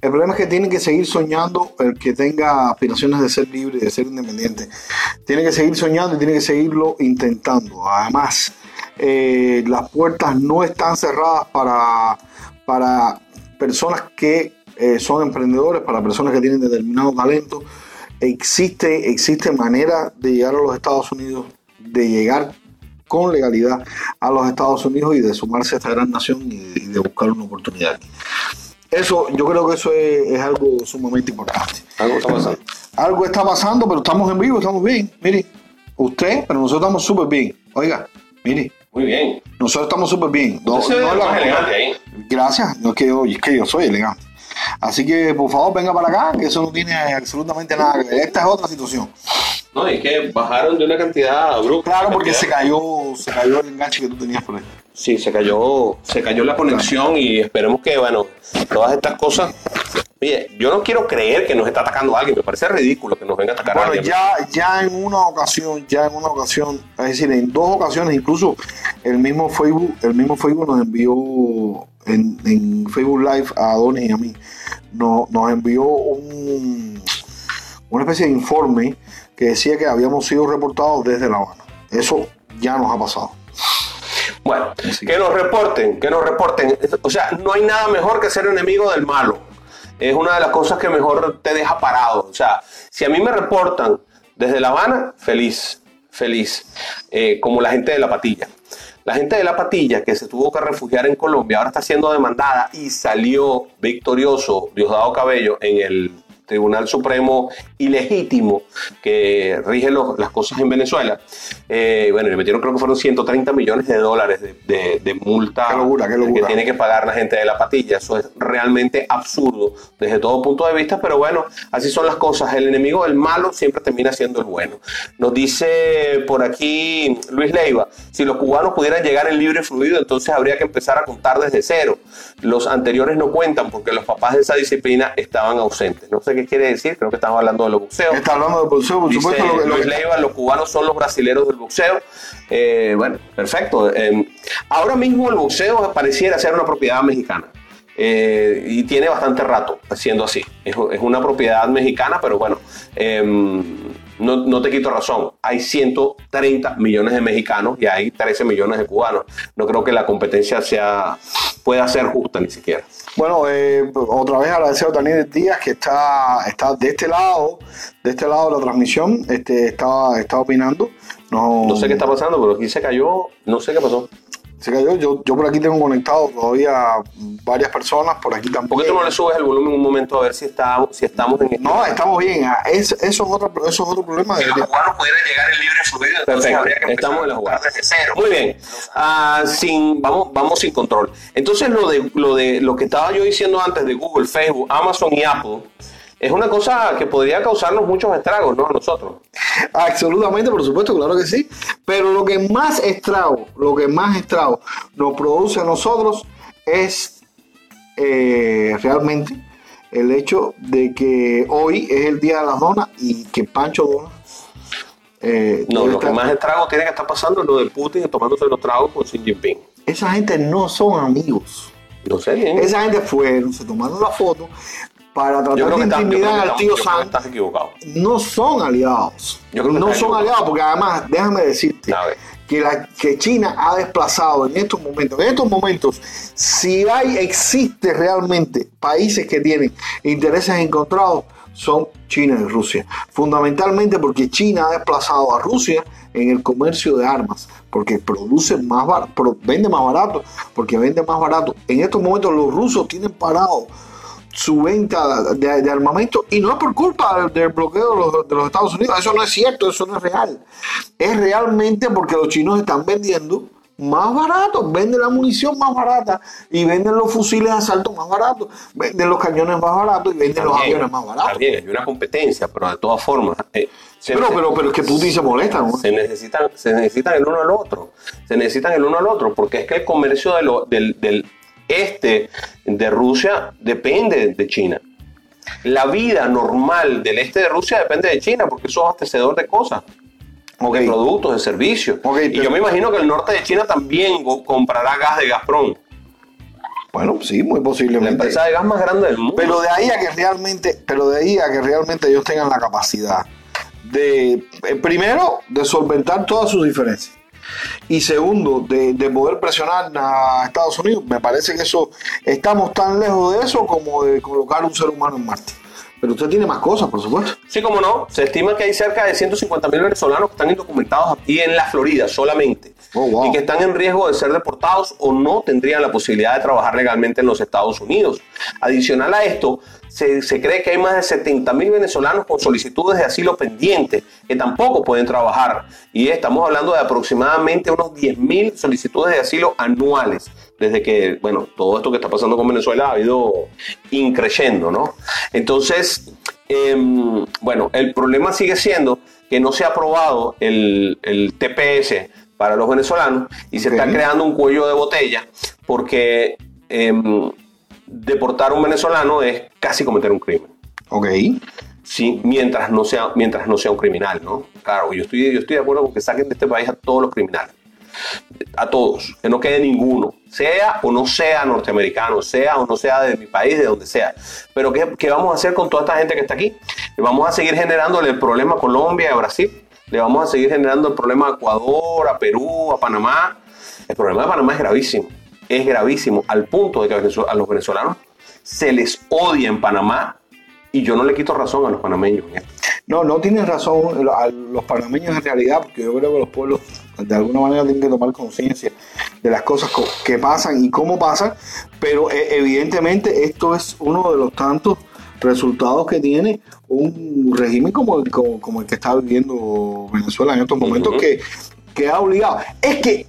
el problema es que tienen que seguir soñando el que tenga aspiraciones de ser libre, de ser independiente. Tiene que seguir soñando y tiene que seguirlo intentando. Además, eh, las puertas no están cerradas para, para personas que eh, son emprendedores, para personas que tienen determinado talento. Existe, existe manera de llegar a los Estados Unidos, de llegar con legalidad a los Estados Unidos y de sumarse a esta gran nación y de, y de buscar una oportunidad. Eso, yo creo que eso es, es algo sumamente importante. Algo está pasando. Algo está pasando, pero estamos en vivo, estamos bien. Mire, usted, pero nosotros estamos súper bien. Oiga, mire, Muy bien. nosotros estamos súper bien. No- Usted se ve no la- más elegante ahí. Gracias, no es que yo, es que yo soy elegante. Así que por favor venga para acá, que eso no tiene absolutamente nada que ver. Esta es otra situación. No, es que bajaron de una cantidad abrupta. Claro, porque Cantidad- se cayó, se cayó el enganche que tú tenías por ahí. Sí, se cayó, se cayó la conexión y esperemos que, bueno, todas estas cosas. Oye, yo no quiero creer que nos está atacando alguien, me parece ridículo que nos venga a atacar Bueno, alguien. ya, ya en una ocasión, ya en una ocasión, es decir, en dos ocasiones, incluso el mismo Facebook, el mismo Facebook nos envió en, en Facebook Live a Adonis y a mí, no- nos envió un, una especie de informe que decía que habíamos sido reportados desde La Habana. Eso ya nos ha pasado. Bueno, que nos reporten, que nos reporten. O sea, no hay nada mejor que ser enemigo del malo. Es una de las cosas que mejor te deja parado. O sea, si a mí me reportan desde La Habana, feliz, feliz. Eh, como la gente de La Patilla. La gente de La Patilla que se tuvo que refugiar en Colombia ahora está siendo demandada y salió victorioso Diosdado Cabello en el Tribunal Supremo ilegítimo que rige los- las cosas en Venezuela. Eh, bueno, le metieron creo que fueron 130 millones de dólares de, de- de multa Qué locura, qué locura. que tiene que pagar la gente de la patilla. Eso es realmente absurdo desde todo punto de vista, pero bueno, así son las cosas. El enemigo del malo siempre termina siendo el bueno. Nos dice por aquí Luis Leiva, si los cubanos pudieran llegar en libre fluido, entonces habría que empezar a contar desde cero. Los anteriores no cuentan porque los papás de esa disciplina estaban ausentes. No sé qué quiere decir, creo que estamos hablando de los boxeos. Está hablando de boxeo, por Dice supuesto. Lo que, lo Luis que- Leiva, los cubanos son los brasileros del boxeo. Eh, bueno, perfecto. Eh, ahora mismo el boxeo pareciera ser una propiedad mexicana. Eh, y tiene bastante rato siendo así. Es, es una propiedad mexicana, pero bueno, eh, no, no te quito razón. Hay 130 millones de mexicanos y hay 13 millones de cubanos. No creo que la competencia sea, pueda ser justa ni siquiera. Bueno, eh, otra vez agradecer a Daniel Díaz que está, está de este lado, de este lado de la transmisión, este, está, está opinando. No, No sé qué está pasando, pero aquí se cayó. No sé qué pasó. Se cayó. Yo, yo por aquí tengo conectado todavía varias personas, por aquí ¿Por qué tampoco. tú no le subes el volumen un momento a ver si, está, si estamos en este No, estamos bien. Ah, Es, eso, es otro, eso es otro problema. de- cubanos pudieran llegar en libre fluido, Perfecto. Estamos en la jugada. Muy bien. Ah, sin, vamos, vamos sin control. Entonces lo de, lo de lo que estaba yo diciendo antes de Google, Facebook, Amazon y Apple es una cosa que podría causarnos muchos estragos, ¿no? A nosotros. Absolutamente, por supuesto, claro que sí. Pero lo que más estrago, lo que más estrago nos produce a nosotros es eh, realmente el hecho de que hoy es el día de las donas y que Pancho Dona. eh, No, lo que más estrago tiene que estar pasando es lo de Putin tomándose los tragos con Xi Jinping. Esa gente no son amigos. No sé bien. Esa gente fueron, se tomaron la foto. Para tratar de intimidar al tío Sam, no son aliados. Yo creo que no son aliados, porque además, déjame decirte que, la, que China ha desplazado en estos momentos, en estos momentos, si hay, existe realmente países que tienen intereses encontrados, son China y Rusia. Fundamentalmente porque China ha desplazado a Rusia en el comercio de armas, porque produce más bar- vende más barato, porque vende más barato. En estos momentos los rusos tienen parado su venta de, de armamento y no es por culpa del, bloqueo de los, de los Estados Unidos, eso no es cierto, eso no es real. Es realmente porque los chinos están vendiendo más barato, venden la munición más barata y venden los fusiles de asalto más baratos, venden los cañones más baratos y venden los También, aviones más baratos. Está bien, hay una competencia, pero de todas formas. eh, Pero, pero, pero es que Putin se molesta, ¿no? se necesitan, se necesitan el uno al otro. Se necesitan el uno al otro, porque es que el comercio de lo- del, del este de Rusia depende de China. La vida normal del este de Rusia depende de China, porque es abastecedor de cosas, de productos, de servicios. Y yo me imagino que el norte de China también comprará gas de Gazprom, Bueno, sí, muy la posiblemente. empresa de gas más grande del mundo. Pero de ahí a que realmente, pero de ahí a que realmente ellos tengan la capacidad de, eh, primero, de solventar todas sus diferencias. Y segundo, de, de poder presionar a Estados Unidos. Me parece que eso, estamos tan lejos de eso como de colocar un ser humano en Marte. Pero usted tiene más cosas, por supuesto. Sí, como no. Se estima que hay cerca de 150 mil venezolanos que están indocumentados aquí en la Florida solamente. Oh, wow. Y que están en riesgo de ser deportados o no tendrían la posibilidad de trabajar legalmente en los Estados Unidos. Adicional a esto, se, se cree que hay más de 70 mil venezolanos con solicitudes de asilo pendientes que tampoco pueden trabajar. Y estamos hablando de aproximadamente unos 10 mil solicitudes de asilo anuales. Desde que, bueno, todo esto que está pasando con Venezuela ha ido increyendo, ¿no? Entonces, em, bueno, el problema sigue siendo que no se ha aprobado el, el TPS para los venezolanos y se está creando un cuello de botella porque em, deportar a un venezolano es casi cometer un crimen. Ok. Sí, mientras no sea, mientras no sea un criminal, ¿no? Claro, yo estoy, yo estoy de acuerdo con que saquen de este país a todos los criminales. A todos, que no quede ninguno, sea o no sea norteamericano, sea o no sea de mi país, de donde sea. Pero ¿qué, qué vamos a hacer con toda esta gente que está aquí? ¿Vamos a seguir generándole el problema a Colombia y a Brasil? ¿Le vamos a seguir generando el problema a Ecuador, a Perú, a Panamá? El problema de Panamá es gravísimo, es gravísimo, al punto de que a los venezolanos se les odia en Panamá y yo no le quito razón a los panameños. No, no tienes razón a los panameños en realidad, porque yo creo que los pueblos de alguna manera tienen que tomar conciencia de las cosas co- que pasan y cómo pasan, pero eh, evidentemente esto es uno de los tantos resultados que tiene un régimen como el, como, como el que está viviendo Venezuela en estos momentos, que, que ha obligado. Es que,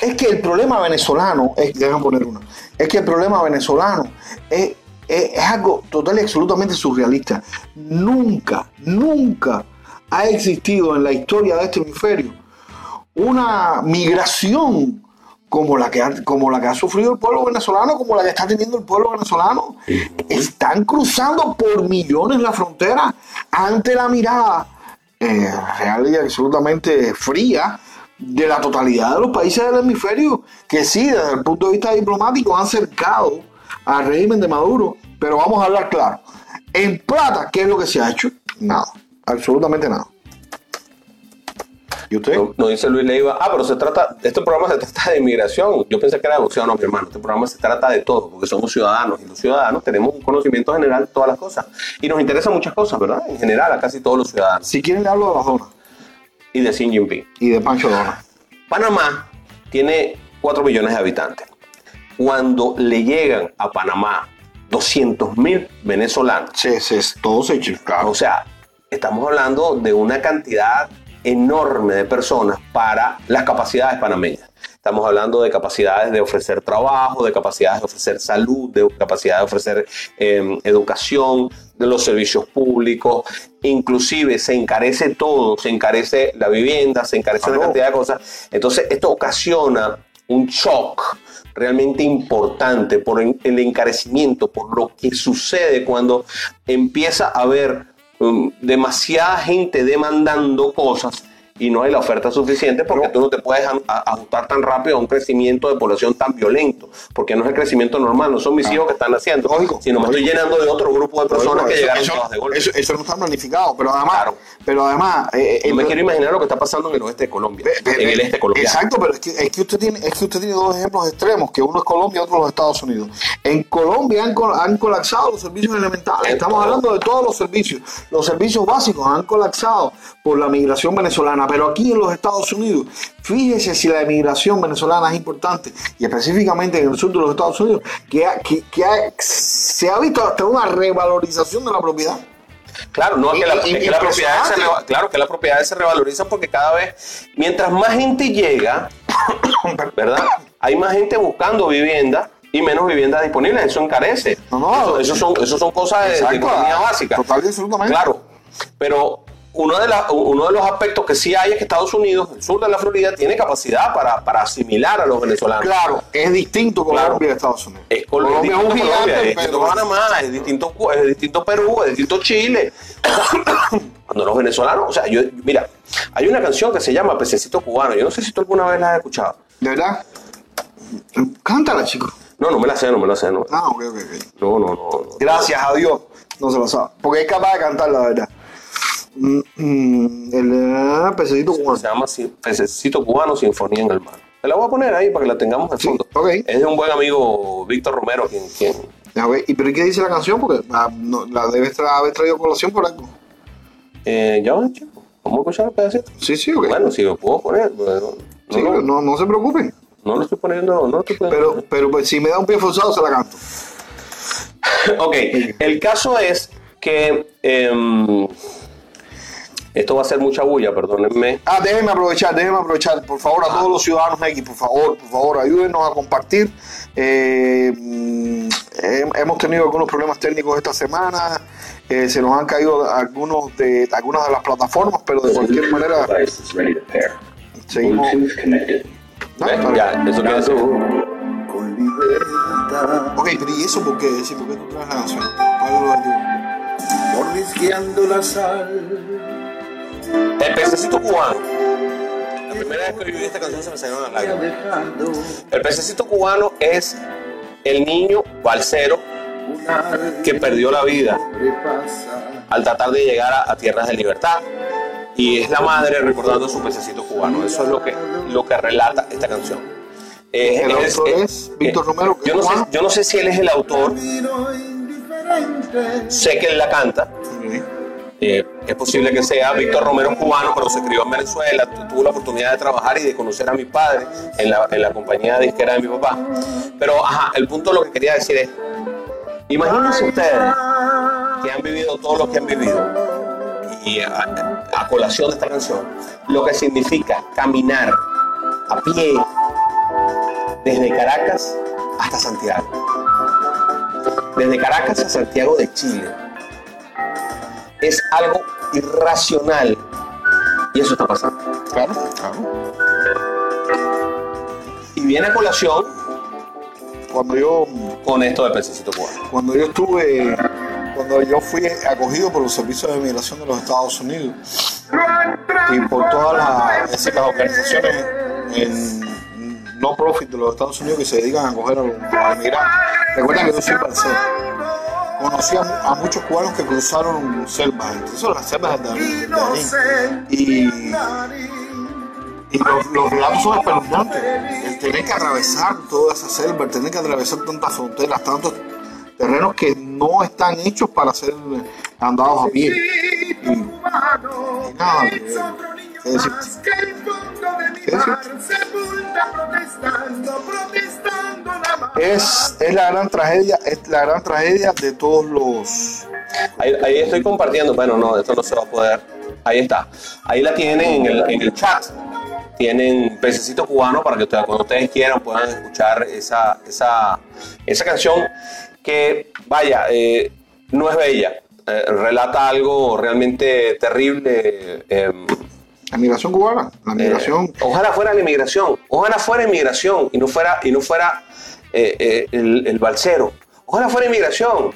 es que el problema venezolano, es, déjame poner uno, es que el problema venezolano es, es, es algo total y absolutamente surrealista. Nunca, nunca ha existido en la historia de este hemisferio una migración como la que ha, como la que ha sufrido el pueblo venezolano, como la que está teniendo el pueblo venezolano. Están cruzando por millones la frontera ante la mirada eh, real y absolutamente fría de la totalidad de los países del hemisferio, que sí, desde el punto de vista diplomático han cercado al régimen de Maduro, pero vamos a hablar claro. En plata, ¿qué es lo que se ha hecho? Nada, absolutamente nada. ¿Y usted? No, no dice Luis Leiva, ah, pero se trata, este programa se trata de inmigración. Yo pensé que era de boxeo, no, mi hermano. Este programa se trata de todo, porque somos ciudadanos y los ciudadanos tenemos un conocimiento general de todas las cosas. Y nos interesan muchas cosas, ¿verdad? En general, a casi todos los ciudadanos. Si quieren le hablo de las donas Y de Xi Jinping. y de Pancho Dona. Panamá tiene 4 millones de habitantes. Cuando le llegan a Panamá 200 mil venezolanos, Se, se, todo se claro. O sea, estamos hablando de una cantidad enorme de personas para las capacidades panameñas. Estamos hablando de capacidades de ofrecer trabajo, de capacidades de ofrecer salud, de capacidad de ofrecer eh, educación, de los servicios públicos. Inclusive se encarece todo, se encarece la vivienda, se encarece una Claro. cantidad de cosas. Entonces esto ocasiona un shock realmente importante por el encarecimiento, por lo que sucede cuando empieza a haber um, demasiada gente demandando cosas y no hay la oferta suficiente porque tú no te puedes ajustar tan rápido a un crecimiento de población tan violento, porque no es el crecimiento normal, no son mis hijos que están haciendo, Lógico, sino me estoy llenando de otro grupo de personas Eso- que llegaron eso, todas de golpe. eso- eso no está planificado, pero además, Claro. pero además, eh, eh, Yo me quiero imaginar lo que está pasando en el oeste de Colombia, en el este colombiano. Exacto, pero es que, es que usted tiene, es que usted tiene dos ejemplos extremos, que uno es Colombia y otro los Estados Unidos. En Colombia han, han colapsado los servicios elementales. En Estamos todo. hablando de todos los servicios. Los servicios básicos han colapsado por la migración venezolana, pero aquí en los Estados Unidos, fíjese si la migración venezolana es importante, y específicamente en el sur de los Estados Unidos, que, ha- que, que ha- se ha visto hasta una revalorización de la propiedad. Claro, no, es que, la, Y- es que las propiedades se claro que las propiedades se revalorizan porque cada vez, mientras más gente llega, ¿verdad? Hay más gente buscando vivienda y menos viviendas disponibles. Eso encarece. No, no. eso, eso son, eso son cosas de, economía ah, básica. total y absolutamente. Claro, pero uno de, la- uno de los aspectos que sí hay es que Estados Unidos, el sur de la Florida, tiene capacidad para, para asimilar a los venezolanos. Claro, es distinto Claro. Colombia de Estados Unidos. Es Col- Colombia es distinto un gigante, es distinto pero- Panamá, es distinto, es distinto Perú, es distinto Chile. Cuando los venezolanos, o sea, yo, mira, hay una canción que se llama Pececito Cubano. Yo no sé si tú alguna vez la has escuchado. ¿De verdad? Cántala, chico. No, no me la sé, no me la sé. No, Ah, ok, ok, ok. no, no. no, no. Gracias a Dios. No se lo sabe. Porque es capaz de cantar la verdad. Mm, mm, el eh, pececito cubano. Se llama Pececito Cubano, Sinfonía en el Mar. Te la voy a poner ahí para que la tengamos Sí, fondo. ok. Es de un buen amigo, Víctor Romero, quien, quien. ¿Y pero qué dice la canción? Porque ah, no, la debes tra- haber traído a colación por algo. eh, ya chico. Vamos a escuchar el pedacito. Sí, sí, ok. Bueno, si lo puedo poner. bueno, sí, no, no, no, no se preocupen. no lo estoy poniendo, no lo estoy poniendo. Pero, pero pues, si me da un pie forzado, se la canto. Ok, el caso es que em, esto va a ser mucha bulla, perdónenme. Ah, déjenme aprovechar, déjenme aprovechar, por favor, a todos los ciudadanos X, por favor, por favor, ayúdenos a compartir. Eh, mm, hem- hemos tenido algunos problemas técnicos esta semana, eh, se nos han caído algunos de algunas de las plataformas, pero de cualquier manera seguimos. Ah, está bien. Ya, eso quiere decir. Ok, pero ¿y eso por qué? Sí, ¿Por qué tú traes la canción? ¿Cuál es el objetivo? Mordisqueando la sal. El pececito cubano. La primera vez que oí esta canción se me salieron las lágrimas. El pececito cubano es el niño balsero que perdió la vida al tratar de llegar a, a tierras de libertad. Y es la madre recordando a su pececito cubano. Eso es lo que, lo que relata esta canción. Eh, El autor es Víctor Romero, que Yo no, es sé, yo no sé si él es el autor. Sé que él la canta. Eh, es posible que sea Víctor Romero cubano, pero se crió en Venezuela, tu- tuvo la oportunidad de trabajar y de conocer a mi padre en la, en la compañía disquera de mi papá. Pero, ajá, el punto lo que quería decir es, imagínense ustedes que han vivido todo lo que han vivido y a colación de esta canción, lo que significa caminar a pie desde Caracas hasta Santiago. Desde Caracas a Santiago de Chile es algo irracional. Y eso está pasando. Claro, claro. Y viene a colación Cuando yo, con esto de pececito cubano. cuando yo estuve, cuando yo fui acogido por los servicios de migración de los Estados Unidos y por todas las, las organizaciones en no profit de los Estados Unidos que se dedican a acoger a los, a los migrantes. Recuerda que yo soy parcero. Conocí a, a muchos cubanos que cruzaron selvas, incluso las selvas de Darín. Y Y los, los relatos son espeluznantes. El tener que atravesar toda esa selva, el tener que atravesar tantas fronteras, tantos terrenos que no están hechos para ser andados a pie. Y, y nada, que- que decir. ¿Qué decir? Es, es la gran tragedia, es la gran tragedia de todos los Ahí, ahí estoy compartiendo. Bueno, no, esto no se va a poder. Ahí está. Ahí la tienen en el, en el chat. Tienen Pececito Cubano para que ustedes, cuando ustedes quieran puedan escuchar esa, esa, esa canción que, vaya, eh, no es bella. Eh, relata algo realmente terrible. em, la migración cubana, la migración. Eh, ojalá fuera la inmigración, ojalá fuera inmigración y no fuera, y no fuera eh, eh, el, el balsero. Ojalá fuera inmigración.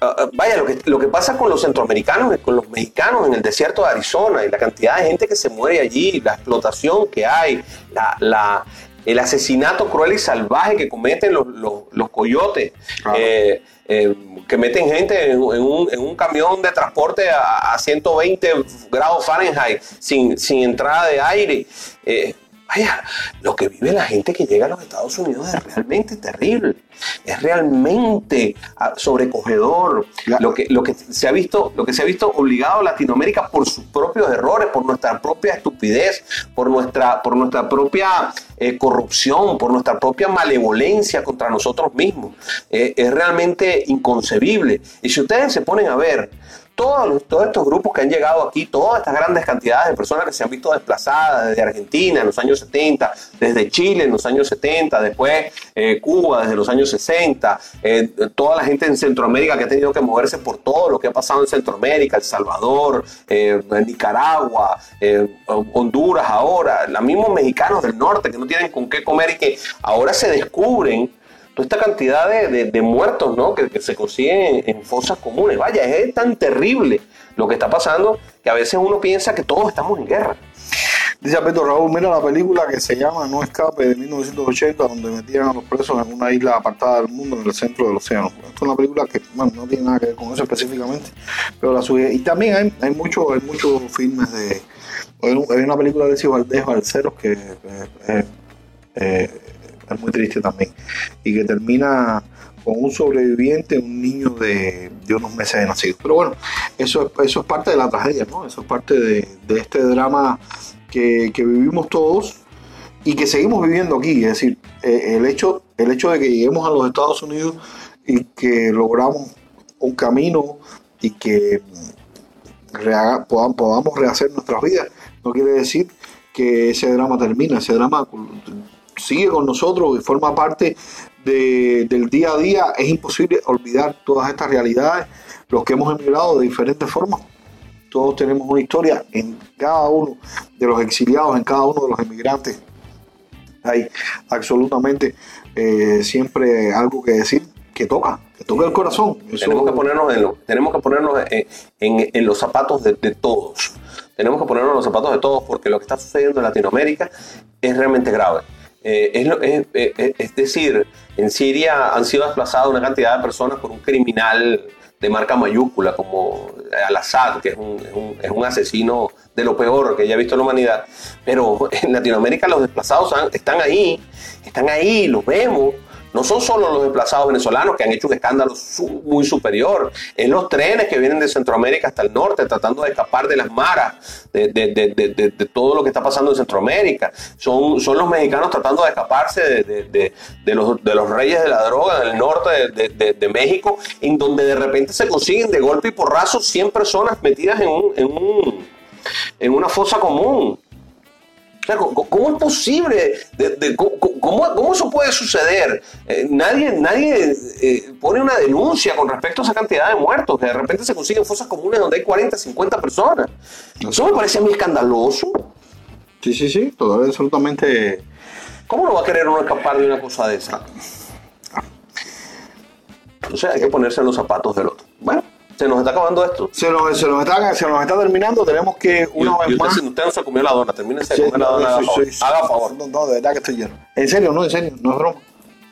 ah, vaya, lo que, lo que pasa con los centroamericanos, con los mexicanos en el desierto de Arizona y la cantidad de gente que se muere allí, la explotación que hay, la, la- el asesinato cruel y salvaje que cometen los, los- los coyotes, Claro. eh, eh, que meten gente en, un, en un camión de transporte a, a 120 grados Fahrenheit sin, sin entrada de aire. Eh, vaya, lo que vive la gente que llega a los Estados Unidos es realmente terrible. Es realmente ah, sobrecogedor. Lo que, lo, que se ha visto, lo que se ha visto obligado a Latinoamérica por sus propios errores, por nuestra propia estupidez, por nuestra, por nuestra propia eh, corrupción, por nuestra propia malevolencia contra nosotros mismos. Eh, es realmente inconcebible. Y si ustedes se ponen a ver, todos, todos estos grupos que han llegado aquí, todas estas grandes cantidades de personas que se han visto desplazadas desde Argentina en los años 70, desde Chile en los años 70, después eh, Cuba desde los años 60, eh, toda la gente en Centroamérica que ha tenido que moverse por todo lo que ha pasado en Centroamérica, El Salvador, eh, Nicaragua, eh, Honduras ahora, los mismos mexicanos del norte que no tienen con qué comer y que ahora se descubren toda esta cantidad de, de- muertos ¿no? que, se consiguen en, fosas comunes. Vaya, es tan terrible lo que está pasando que a veces uno piensa que todos estamos en guerra. Dice Alberto Raúl, mira la película que se llama No Escape de 1980, donde metían a los presos en una isla apartada del mundo en el centro del océano. Esto es una película que bueno, no tiene nada que ver con eso específicamente, pero la sugiere. Y también hay, hay muchos hay muchos filmes de... Hay un- hay una película de Valdés, Balceros, que eh, eh, eh, es muy triste también, y que termina con un sobreviviente, un niño de, unos meses de nacido. Pero bueno, eso es, eso es parte de la tragedia, ¿no? Eso es parte de, este drama que, que vivimos todos y que seguimos viviendo aquí. Es decir, eh, el, hecho, el hecho de que lleguemos a los Estados Unidos y que logramos un camino y que rehaga- podam- podamos rehacer nuestras vidas, no quiere decir que ese drama termina. Ese drama sigue con nosotros y forma parte de- del día a día. Es imposible olvidar todas estas realidades, los que hemos emigrado de diferentes formas todos tenemos una historia en cada uno de los exiliados, en cada uno de los emigrantes. Hay absolutamente eh, siempre algo que decir que toca, que toca el corazón. Tenemos que ponernos en, lo- tenemos que ponernos en, en- en los zapatos de, de todos. Tenemos que ponernos en los zapatos de todos porque lo que está sucediendo en Latinoamérica es realmente grave. Eh, es, lo- es- decir, en Siria han sido desplazadas una cantidad de personas por un criminal de marca mayúscula como Al-Assad, que es un, es un- es un asesino de lo peor que haya visto la humanidad. Pero en Latinoamérica los desplazados están ahí, están ahí, los vemos. No son solo los desplazados venezolanos que han hecho un escándalo muy superior, es los trenes que vienen de Centroamérica hasta el norte tratando de escapar de las maras, de, de- de- de- todo lo que está pasando en Centroamérica. Son, son los mexicanos tratando de escaparse de, los, de los reyes de la droga en el norte de México, en donde de repente se consiguen de golpe y porrazo 100 personas metidas en, un, en, un- en una fosa común. O sea, ¿cómo, es posible? De- de- cómo, cómo- cómo eso puede suceder? Eh, nadie nadie eh, pone una denuncia con respecto a esa cantidad de muertos. que De repente se consiguen fosas comunes donde hay 40, 50 personas. Eso me parece a mí escandaloso. Sí, sí, sí, es absolutamente... ¿Cómo no va a querer uno escapar de una cosa de esa? O sea, hay que ponerse en los zapatos del otro. Bueno, se nos está acabando esto. Se nos, se nos está, se nos está terminando, tenemos que una Y- y vez usted, más... usted no se comió la dona, termínese de Sí, comer la no, dona. no, haga sí, favor. sí, sí. Haga favor. No, no, de verdad que estoy lleno. En serio, no, en serio, no es broma.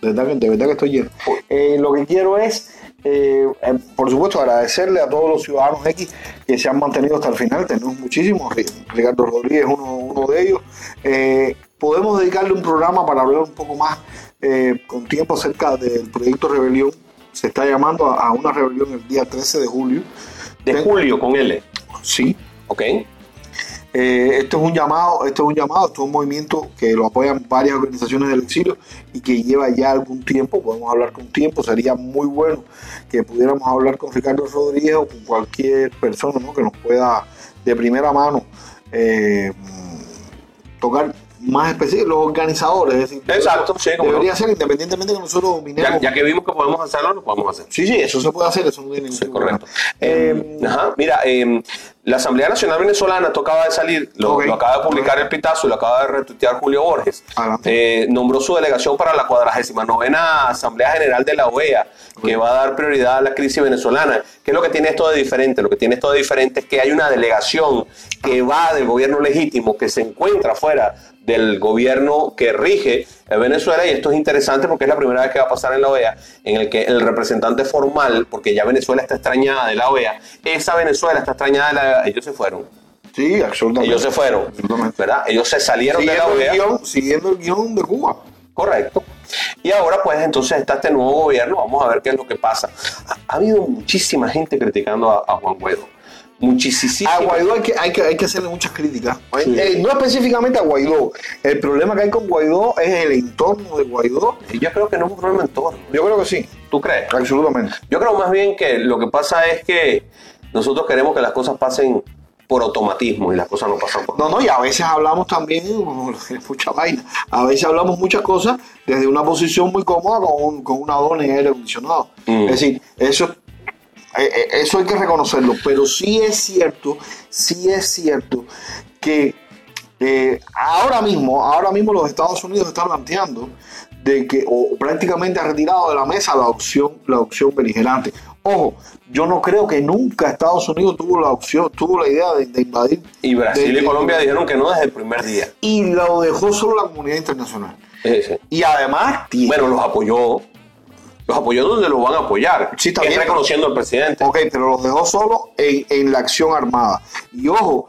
De verdad que, de verdad que estoy lleno. Eh, lo que quiero es, eh, eh, por supuesto, agradecerle a todos los ciudadanos X que se han mantenido hasta el final. Tenemos muchísimos. Ri- Ricardo Rodríguez, uno, uno de ellos. Eh, podemos dedicarle un programa para hablar un poco más eh, con tiempo acerca del proyecto Rebelión. Se está llamando a, a una rebelión el día 13 de julio. De Ten- Julio con L. Sí, ¿Ok? eh, esto es un llamado, esto es un llamado, esto es un movimiento que lo apoyan varias organizaciones del exilio y que lleva ya algún tiempo, podemos hablar con tiempo, sería muy bueno que pudiéramos hablar con Ricardo Rodríguez o con cualquier persona ¿no? que nos pueda de primera mano eh, tocar más específico, los organizadores, es decir, Exacto, sí, como debería no. ser independientemente que nosotros dominemos. Ya, ya que vimos que podemos hacerlo, lo podemos hacer. Sí, sí, eso se puede hacer, eso no tiene ningún Sí, correcto. Eh, Eh, ajá, mira, eh, La Asamblea Nacional Venezolana, esto acaba de salir, lo, acaba de publicar el pitazo y lo acaba de retuitear Julio Borges. Eh, nombró su delegación para la 49 Asamblea General de la OEA, que va a dar prioridad a la crisis venezolana. ¿Qué es lo que tiene esto de diferente? Lo que tiene esto de diferente es que hay una delegación que va del gobierno legítimo, que se encuentra fuera del gobierno que rige en Venezuela y esto es interesante porque es la primera vez que va a pasar en la OEA en el que el representante formal, porque ya Venezuela está extrañada de la OEA, esa Venezuela está extrañada de la OEA, ellos se fueron, Sí, absolutamente. ellos se fueron, Absolutamente. ¿verdad? Ellos se salieron de la el, OEA. guion, siguiendo el guion de Cuba. Correcto. Y ahora pues entonces está este nuevo gobierno, vamos a ver qué es lo que pasa. Ha, ha habido muchísima gente criticando a, a Juan Guaidó. Muchísima. A Guaidó hay que, hay que, hay que hacerle muchas críticas. Sí. Eh, no específicamente a Guaidó. El problema que hay con Guaidó es el entorno de Guaidó. Yo creo que no es un problema en torno. Yo creo que sí, ¿Tú crees? absolutamente. Yo creo más bien que lo que pasa es que nosotros queremos que las cosas pasen por automatismo y las cosas no pasan por No, no, y a veces hablamos también, mucha vaina, a veces hablamos muchas cosas desde una posición muy cómoda con, un- con una dona y aire acondicionado. Mm. Es decir, eso, eso hay que reconocerlo, pero sí es cierto, sí es cierto que eh, ahora mismo, ahora mismo los Estados Unidos están planteando de que o prácticamente ha retirado de la mesa la opción, la opción beligerante. Ojo, yo no creo que nunca Estados Unidos tuvo la opción, tuvo la idea de, de invadir. Y Brasil de- y de- Colombia dijeron que no desde el primer día. y lo dejó solo la comunidad internacional. Sí, sí. Y además, tiene- Bueno, los apoyó. Los apoyó donde los van a apoyar. Sí, es bien. reconociendo al presidente. ok, pero los dejó solo en, en la acción armada. Y ojo,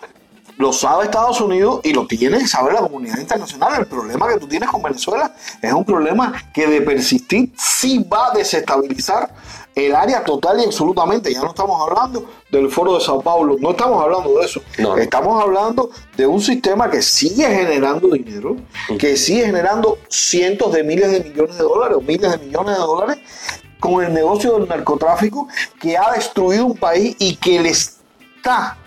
lo sabe Estados Unidos y lo tiene que saber la comunidad internacional. El problema que tú tienes con Venezuela es un problema que de persistir sí va a desestabilizar el área total y absolutamente. Ya no estamos hablando del foro de Sao Paulo, no estamos hablando de eso. No. Estamos hablando de un sistema que sigue generando dinero, que sigue generando cientos de miles de millones de dólares o miles de millones de dólares con el negocio del narcotráfico que ha destruido un país y que le está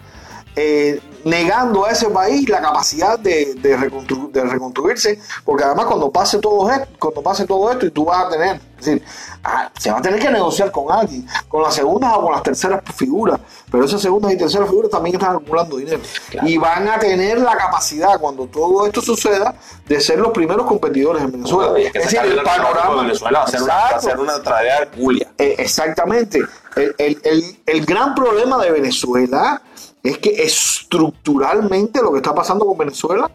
eh, negando a ese país la capacidad de, de reconstru- de reconstruirse, porque además cuando pase todo esto, cuando pase todo esto y tú vas a tener, es decir, ah, se va a tener que negociar con alguien, con las segundas o con las terceras figuras, pero esas segundas y terceras figuras también están acumulando dinero y van a tener la capacidad cuando todo esto suceda de ser los primeros competidores en Venezuela. Que es decir, el narcotráfico de panorama Venezuela va a ser una, ser una tragedia hercúlea. Eh, exactamente. El, el- el- el gran problema de Venezuela es que estructuralmente lo que está pasando con Venezuela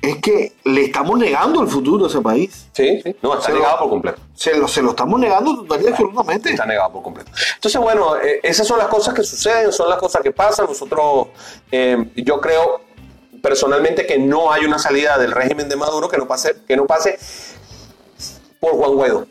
es que le estamos negando el futuro de ese país. Sí, sí. No, está Se lo- negado por completo. Se lo, se lo estamos negando total y absolutamente. Está negado por completo. Entonces, bueno, eh, esas son las cosas que suceden, son las cosas que pasan. Nosotros, eh, yo creo personalmente que no hay una salida del régimen de Maduro que no pase, que no pase por Juan Guaidó. O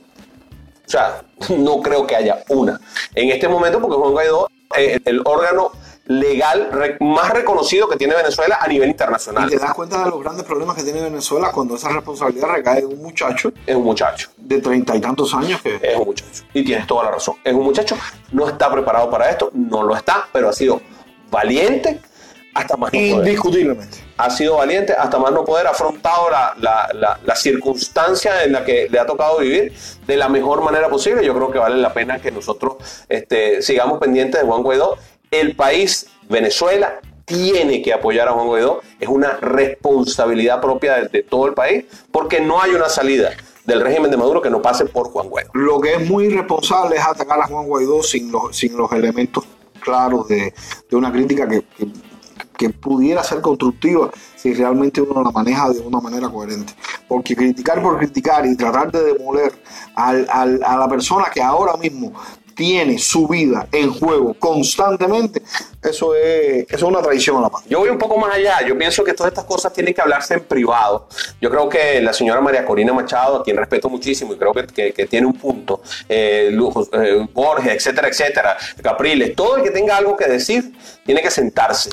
sea, no creo que haya una. En este momento, porque Juan Guaidó es el órgano legal re- más reconocido que tiene Venezuela a nivel Y internacional. te das cuenta de los grandes problemas que tiene Venezuela cuando esa responsabilidad recae en un muchacho Es un muchacho. de treinta y tantos años que Es un muchacho. Y tienes toda la razón. Es un muchacho, no está preparado para esto, no lo está, pero ha sido valiente hasta más no poder. indiscutiblemente. Ha sido valiente hasta más no poder, ha afrontado la, la, la- la circunstancia en la que le ha tocado vivir de la mejor manera posible. Yo creo que vale la pena que nosotros este, sigamos pendientes de Juan Guaidó. El país, Venezuela, tiene que apoyar a Juan Guaidó. Es una responsabilidad propia de, todo el país, porque no hay una salida del régimen de Maduro que no pase por Juan Guaidó. Lo que es muy irresponsable es atacar a Juan Guaidó sin los, sin los elementos claros de, de una crítica que, que- que pudiera ser constructiva si realmente uno la maneja de una manera coherente. Porque criticar por criticar y tratar de demoler al- al- a la persona que ahora mismo tiene su vida en juego constantemente, eso es, eso es una traición a la paz. Yo voy un poco más allá. Yo pienso que todas estas cosas tienen que hablarse en privado. Yo creo que la señora María Corina Machado, a quien respeto muchísimo y creo que, que- tiene un punto, eh, eh, Borges, etcétera, etcétera, Capriles, todo el que tenga algo que decir, tiene que sentarse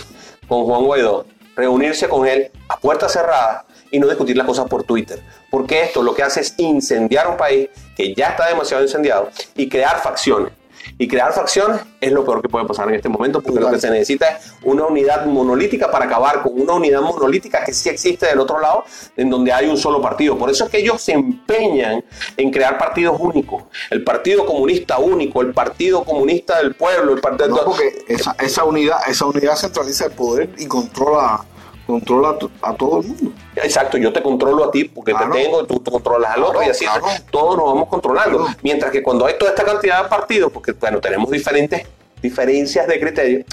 con Juan Guaidó, reunirse con él a puerta cerrada y no discutir las cosas por Twitter. Porque esto lo que hace es incendiar un país que ya está demasiado incendiado y crear facciones. Y crear facciones es lo peor que puede pasar en este momento porque lo que se necesita es una unidad monolítica para acabar con una unidad monolítica que sí existe del otro lado, en donde hay un solo partido. Por eso es que ellos se empeñan en crear partidos únicos. El Partido Comunista único, el Partido Comunista del Pueblo, el Partido... No, porque esa, esa unidad, esa unidad centraliza el poder y controla, controla a, to- a todo el mundo. Exacto, yo te controlo a ti porque Claro. te tengo, tú, tú controlas al otro Claro, y así claro. todos nos vamos controlando. Mientras que cuando hay toda esta cantidad de partidos, porque bueno, tenemos diferentes diferencias de criterio.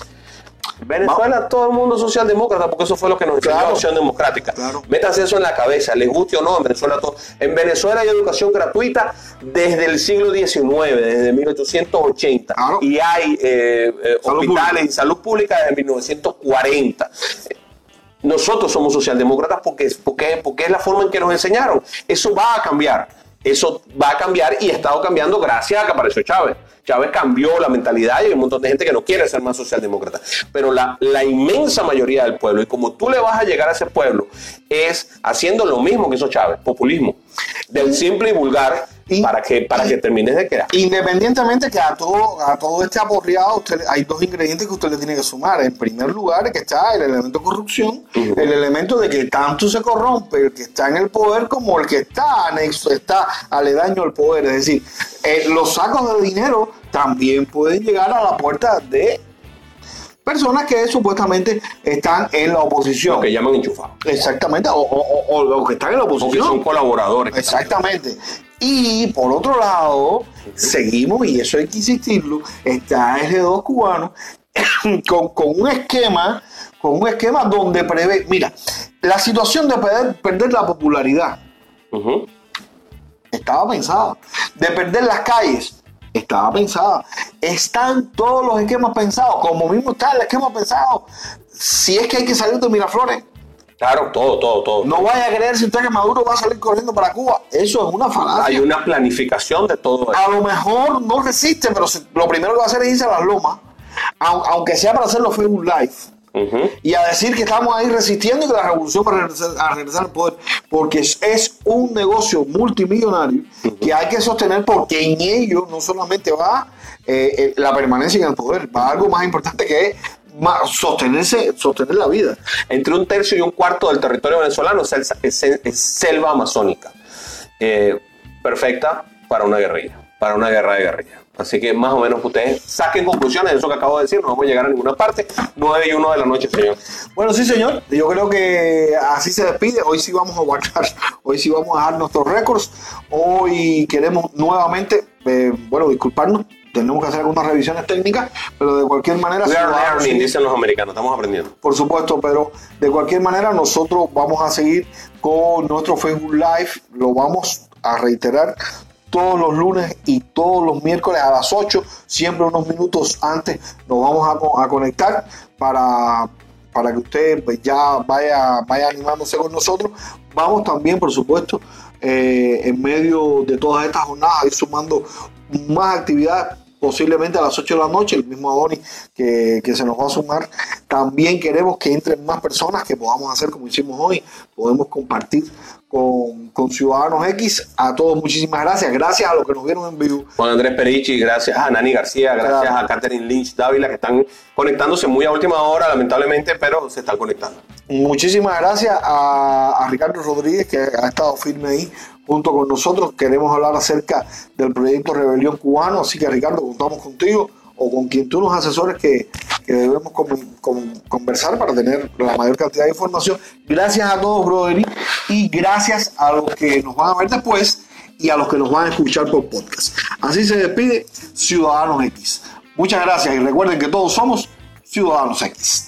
Venezuela, todo el mundo socialdemócrata, porque eso fue lo que nos enseñó la opción democrática. Claro. Métanse eso en la cabeza, les guste o no, en Venezuela todo. En Venezuela hay educación gratuita desde el siglo XIX, desde 1880. Claro. Y hay eh, eh, Salud hospitales pública. y salud pública desde 1940. Nosotros somos socialdemócratas porque, porque, porque es la forma en que nos enseñaron. Eso va a cambiar. Eso va a cambiar y ha estado cambiando gracias a que apareció Chávez. Chávez cambió la mentalidad y hay un montón de gente que no quiere ser más socialdemócrata. Pero la, la inmensa mayoría del pueblo, y como tú le vas a llegar a ese pueblo, es haciendo lo mismo que hizo Chávez, populismo. Del simple y vulgar Y- para, que, para que termines de crear. Independientemente que a todo, a todo este aporreado, usted, hay dos ingredientes que usted le tiene que sumar. En primer lugar, que está el elemento corrupción, Ujú. el elemento de que tanto se corrompe el que está en el poder como el que está anexo, está aledaño al poder. Es decir, eh, los sacos de dinero también pueden llegar a la puerta de personas que supuestamente están en la oposición. Lo que llaman enchufados. Exactamente, o, o- o- o los que están en la O que oposición. son colaboradores. Exactamente. Y por otro lado, seguimos, y eso hay que insistirlo, está RG2 cubano con, con un esquema, con un esquema donde prevé, mira, la situación de perder, perder la popularidad estaba pensada, de perder las calles estaba pensada, están todos los esquemas pensados, como mismo está el esquema pensado, si es que hay que salir de Miraflores, Claro, todo, todo, todo. no vaya a creer si usted que Maduro va a salir corriendo para Cuba, eso es una falacia. Hay una planificación de todo eso. a lo mejor no resiste, pero lo primero que va a hacer es irse a las lomas, au- aunque sea para hacerlo Facebook Live, Y a decir que estamos ahí resistiendo y que la revolución va a regresar, a regresar al poder, porque es, un negocio multimillonario que hay que sostener porque en ello no solamente va eh, eh, la permanencia en el poder, va algo más importante que es sostenerse, sostener la vida. Entre un tercio y un cuarto del territorio venezolano es, el- es- es selva amazónica. Eh, perfecta para una guerrilla, para una guerra de guerrilla. Así que más o menos ustedes saquen conclusiones de eso que acabo de decir. No vamos a llegar a ninguna parte. 9 y 1 de la noche, señor. Bueno, sí, señor. Yo creo que así se despide. Hoy sí vamos a guardar, hoy sí vamos a dejar nuestros récords. Hoy queremos nuevamente, eh, bueno, disculparnos. Tenemos que hacer algunas revisiones técnicas, pero de cualquier manera, We are learning, dicen los americanos. Estamos aprendiendo. por supuesto, pero de cualquier manera nosotros vamos a seguir con nuestro Facebook Live. Lo vamos a reiterar todos los lunes y todos los miércoles a las 8, siempre unos minutos antes nos vamos a, co- a conectar para, para que usted pues, ya vaya, vaya animándose con nosotros. Vamos también, por supuesto, eh, en medio de todas estas jornadas, ir sumando más actividades posiblemente a las 8 de la noche, el mismo Adonis que, que se nos va a sumar. También queremos que entren más personas, que podamos hacer como hicimos hoy, podemos compartir con, con Ciudadanos X. A todos muchísimas gracias, gracias a los que nos vieron en vivo. Juan Andrés Perichi, gracias a Nani García, gracias a Catherine Lynch Dávila, que están conectándose muy a última hora, lamentablemente, pero se están conectando. Muchísimas gracias a, a Ricardo Rodríguez, que ha estado firme ahí junto con nosotros. Queremos hablar acerca del proyecto Rebelión Cubano, así que Ricardo, contamos contigo o con quien tú nos asesores que, debemos con- con- conversar para tener la mayor cantidad de información. Gracias a todos, brother, y gracias a los que nos van a ver después y a los que nos van a escuchar por podcast. Así se despide Ciudadanos X. Muchas gracias y recuerden que todos somos Ciudadanos X.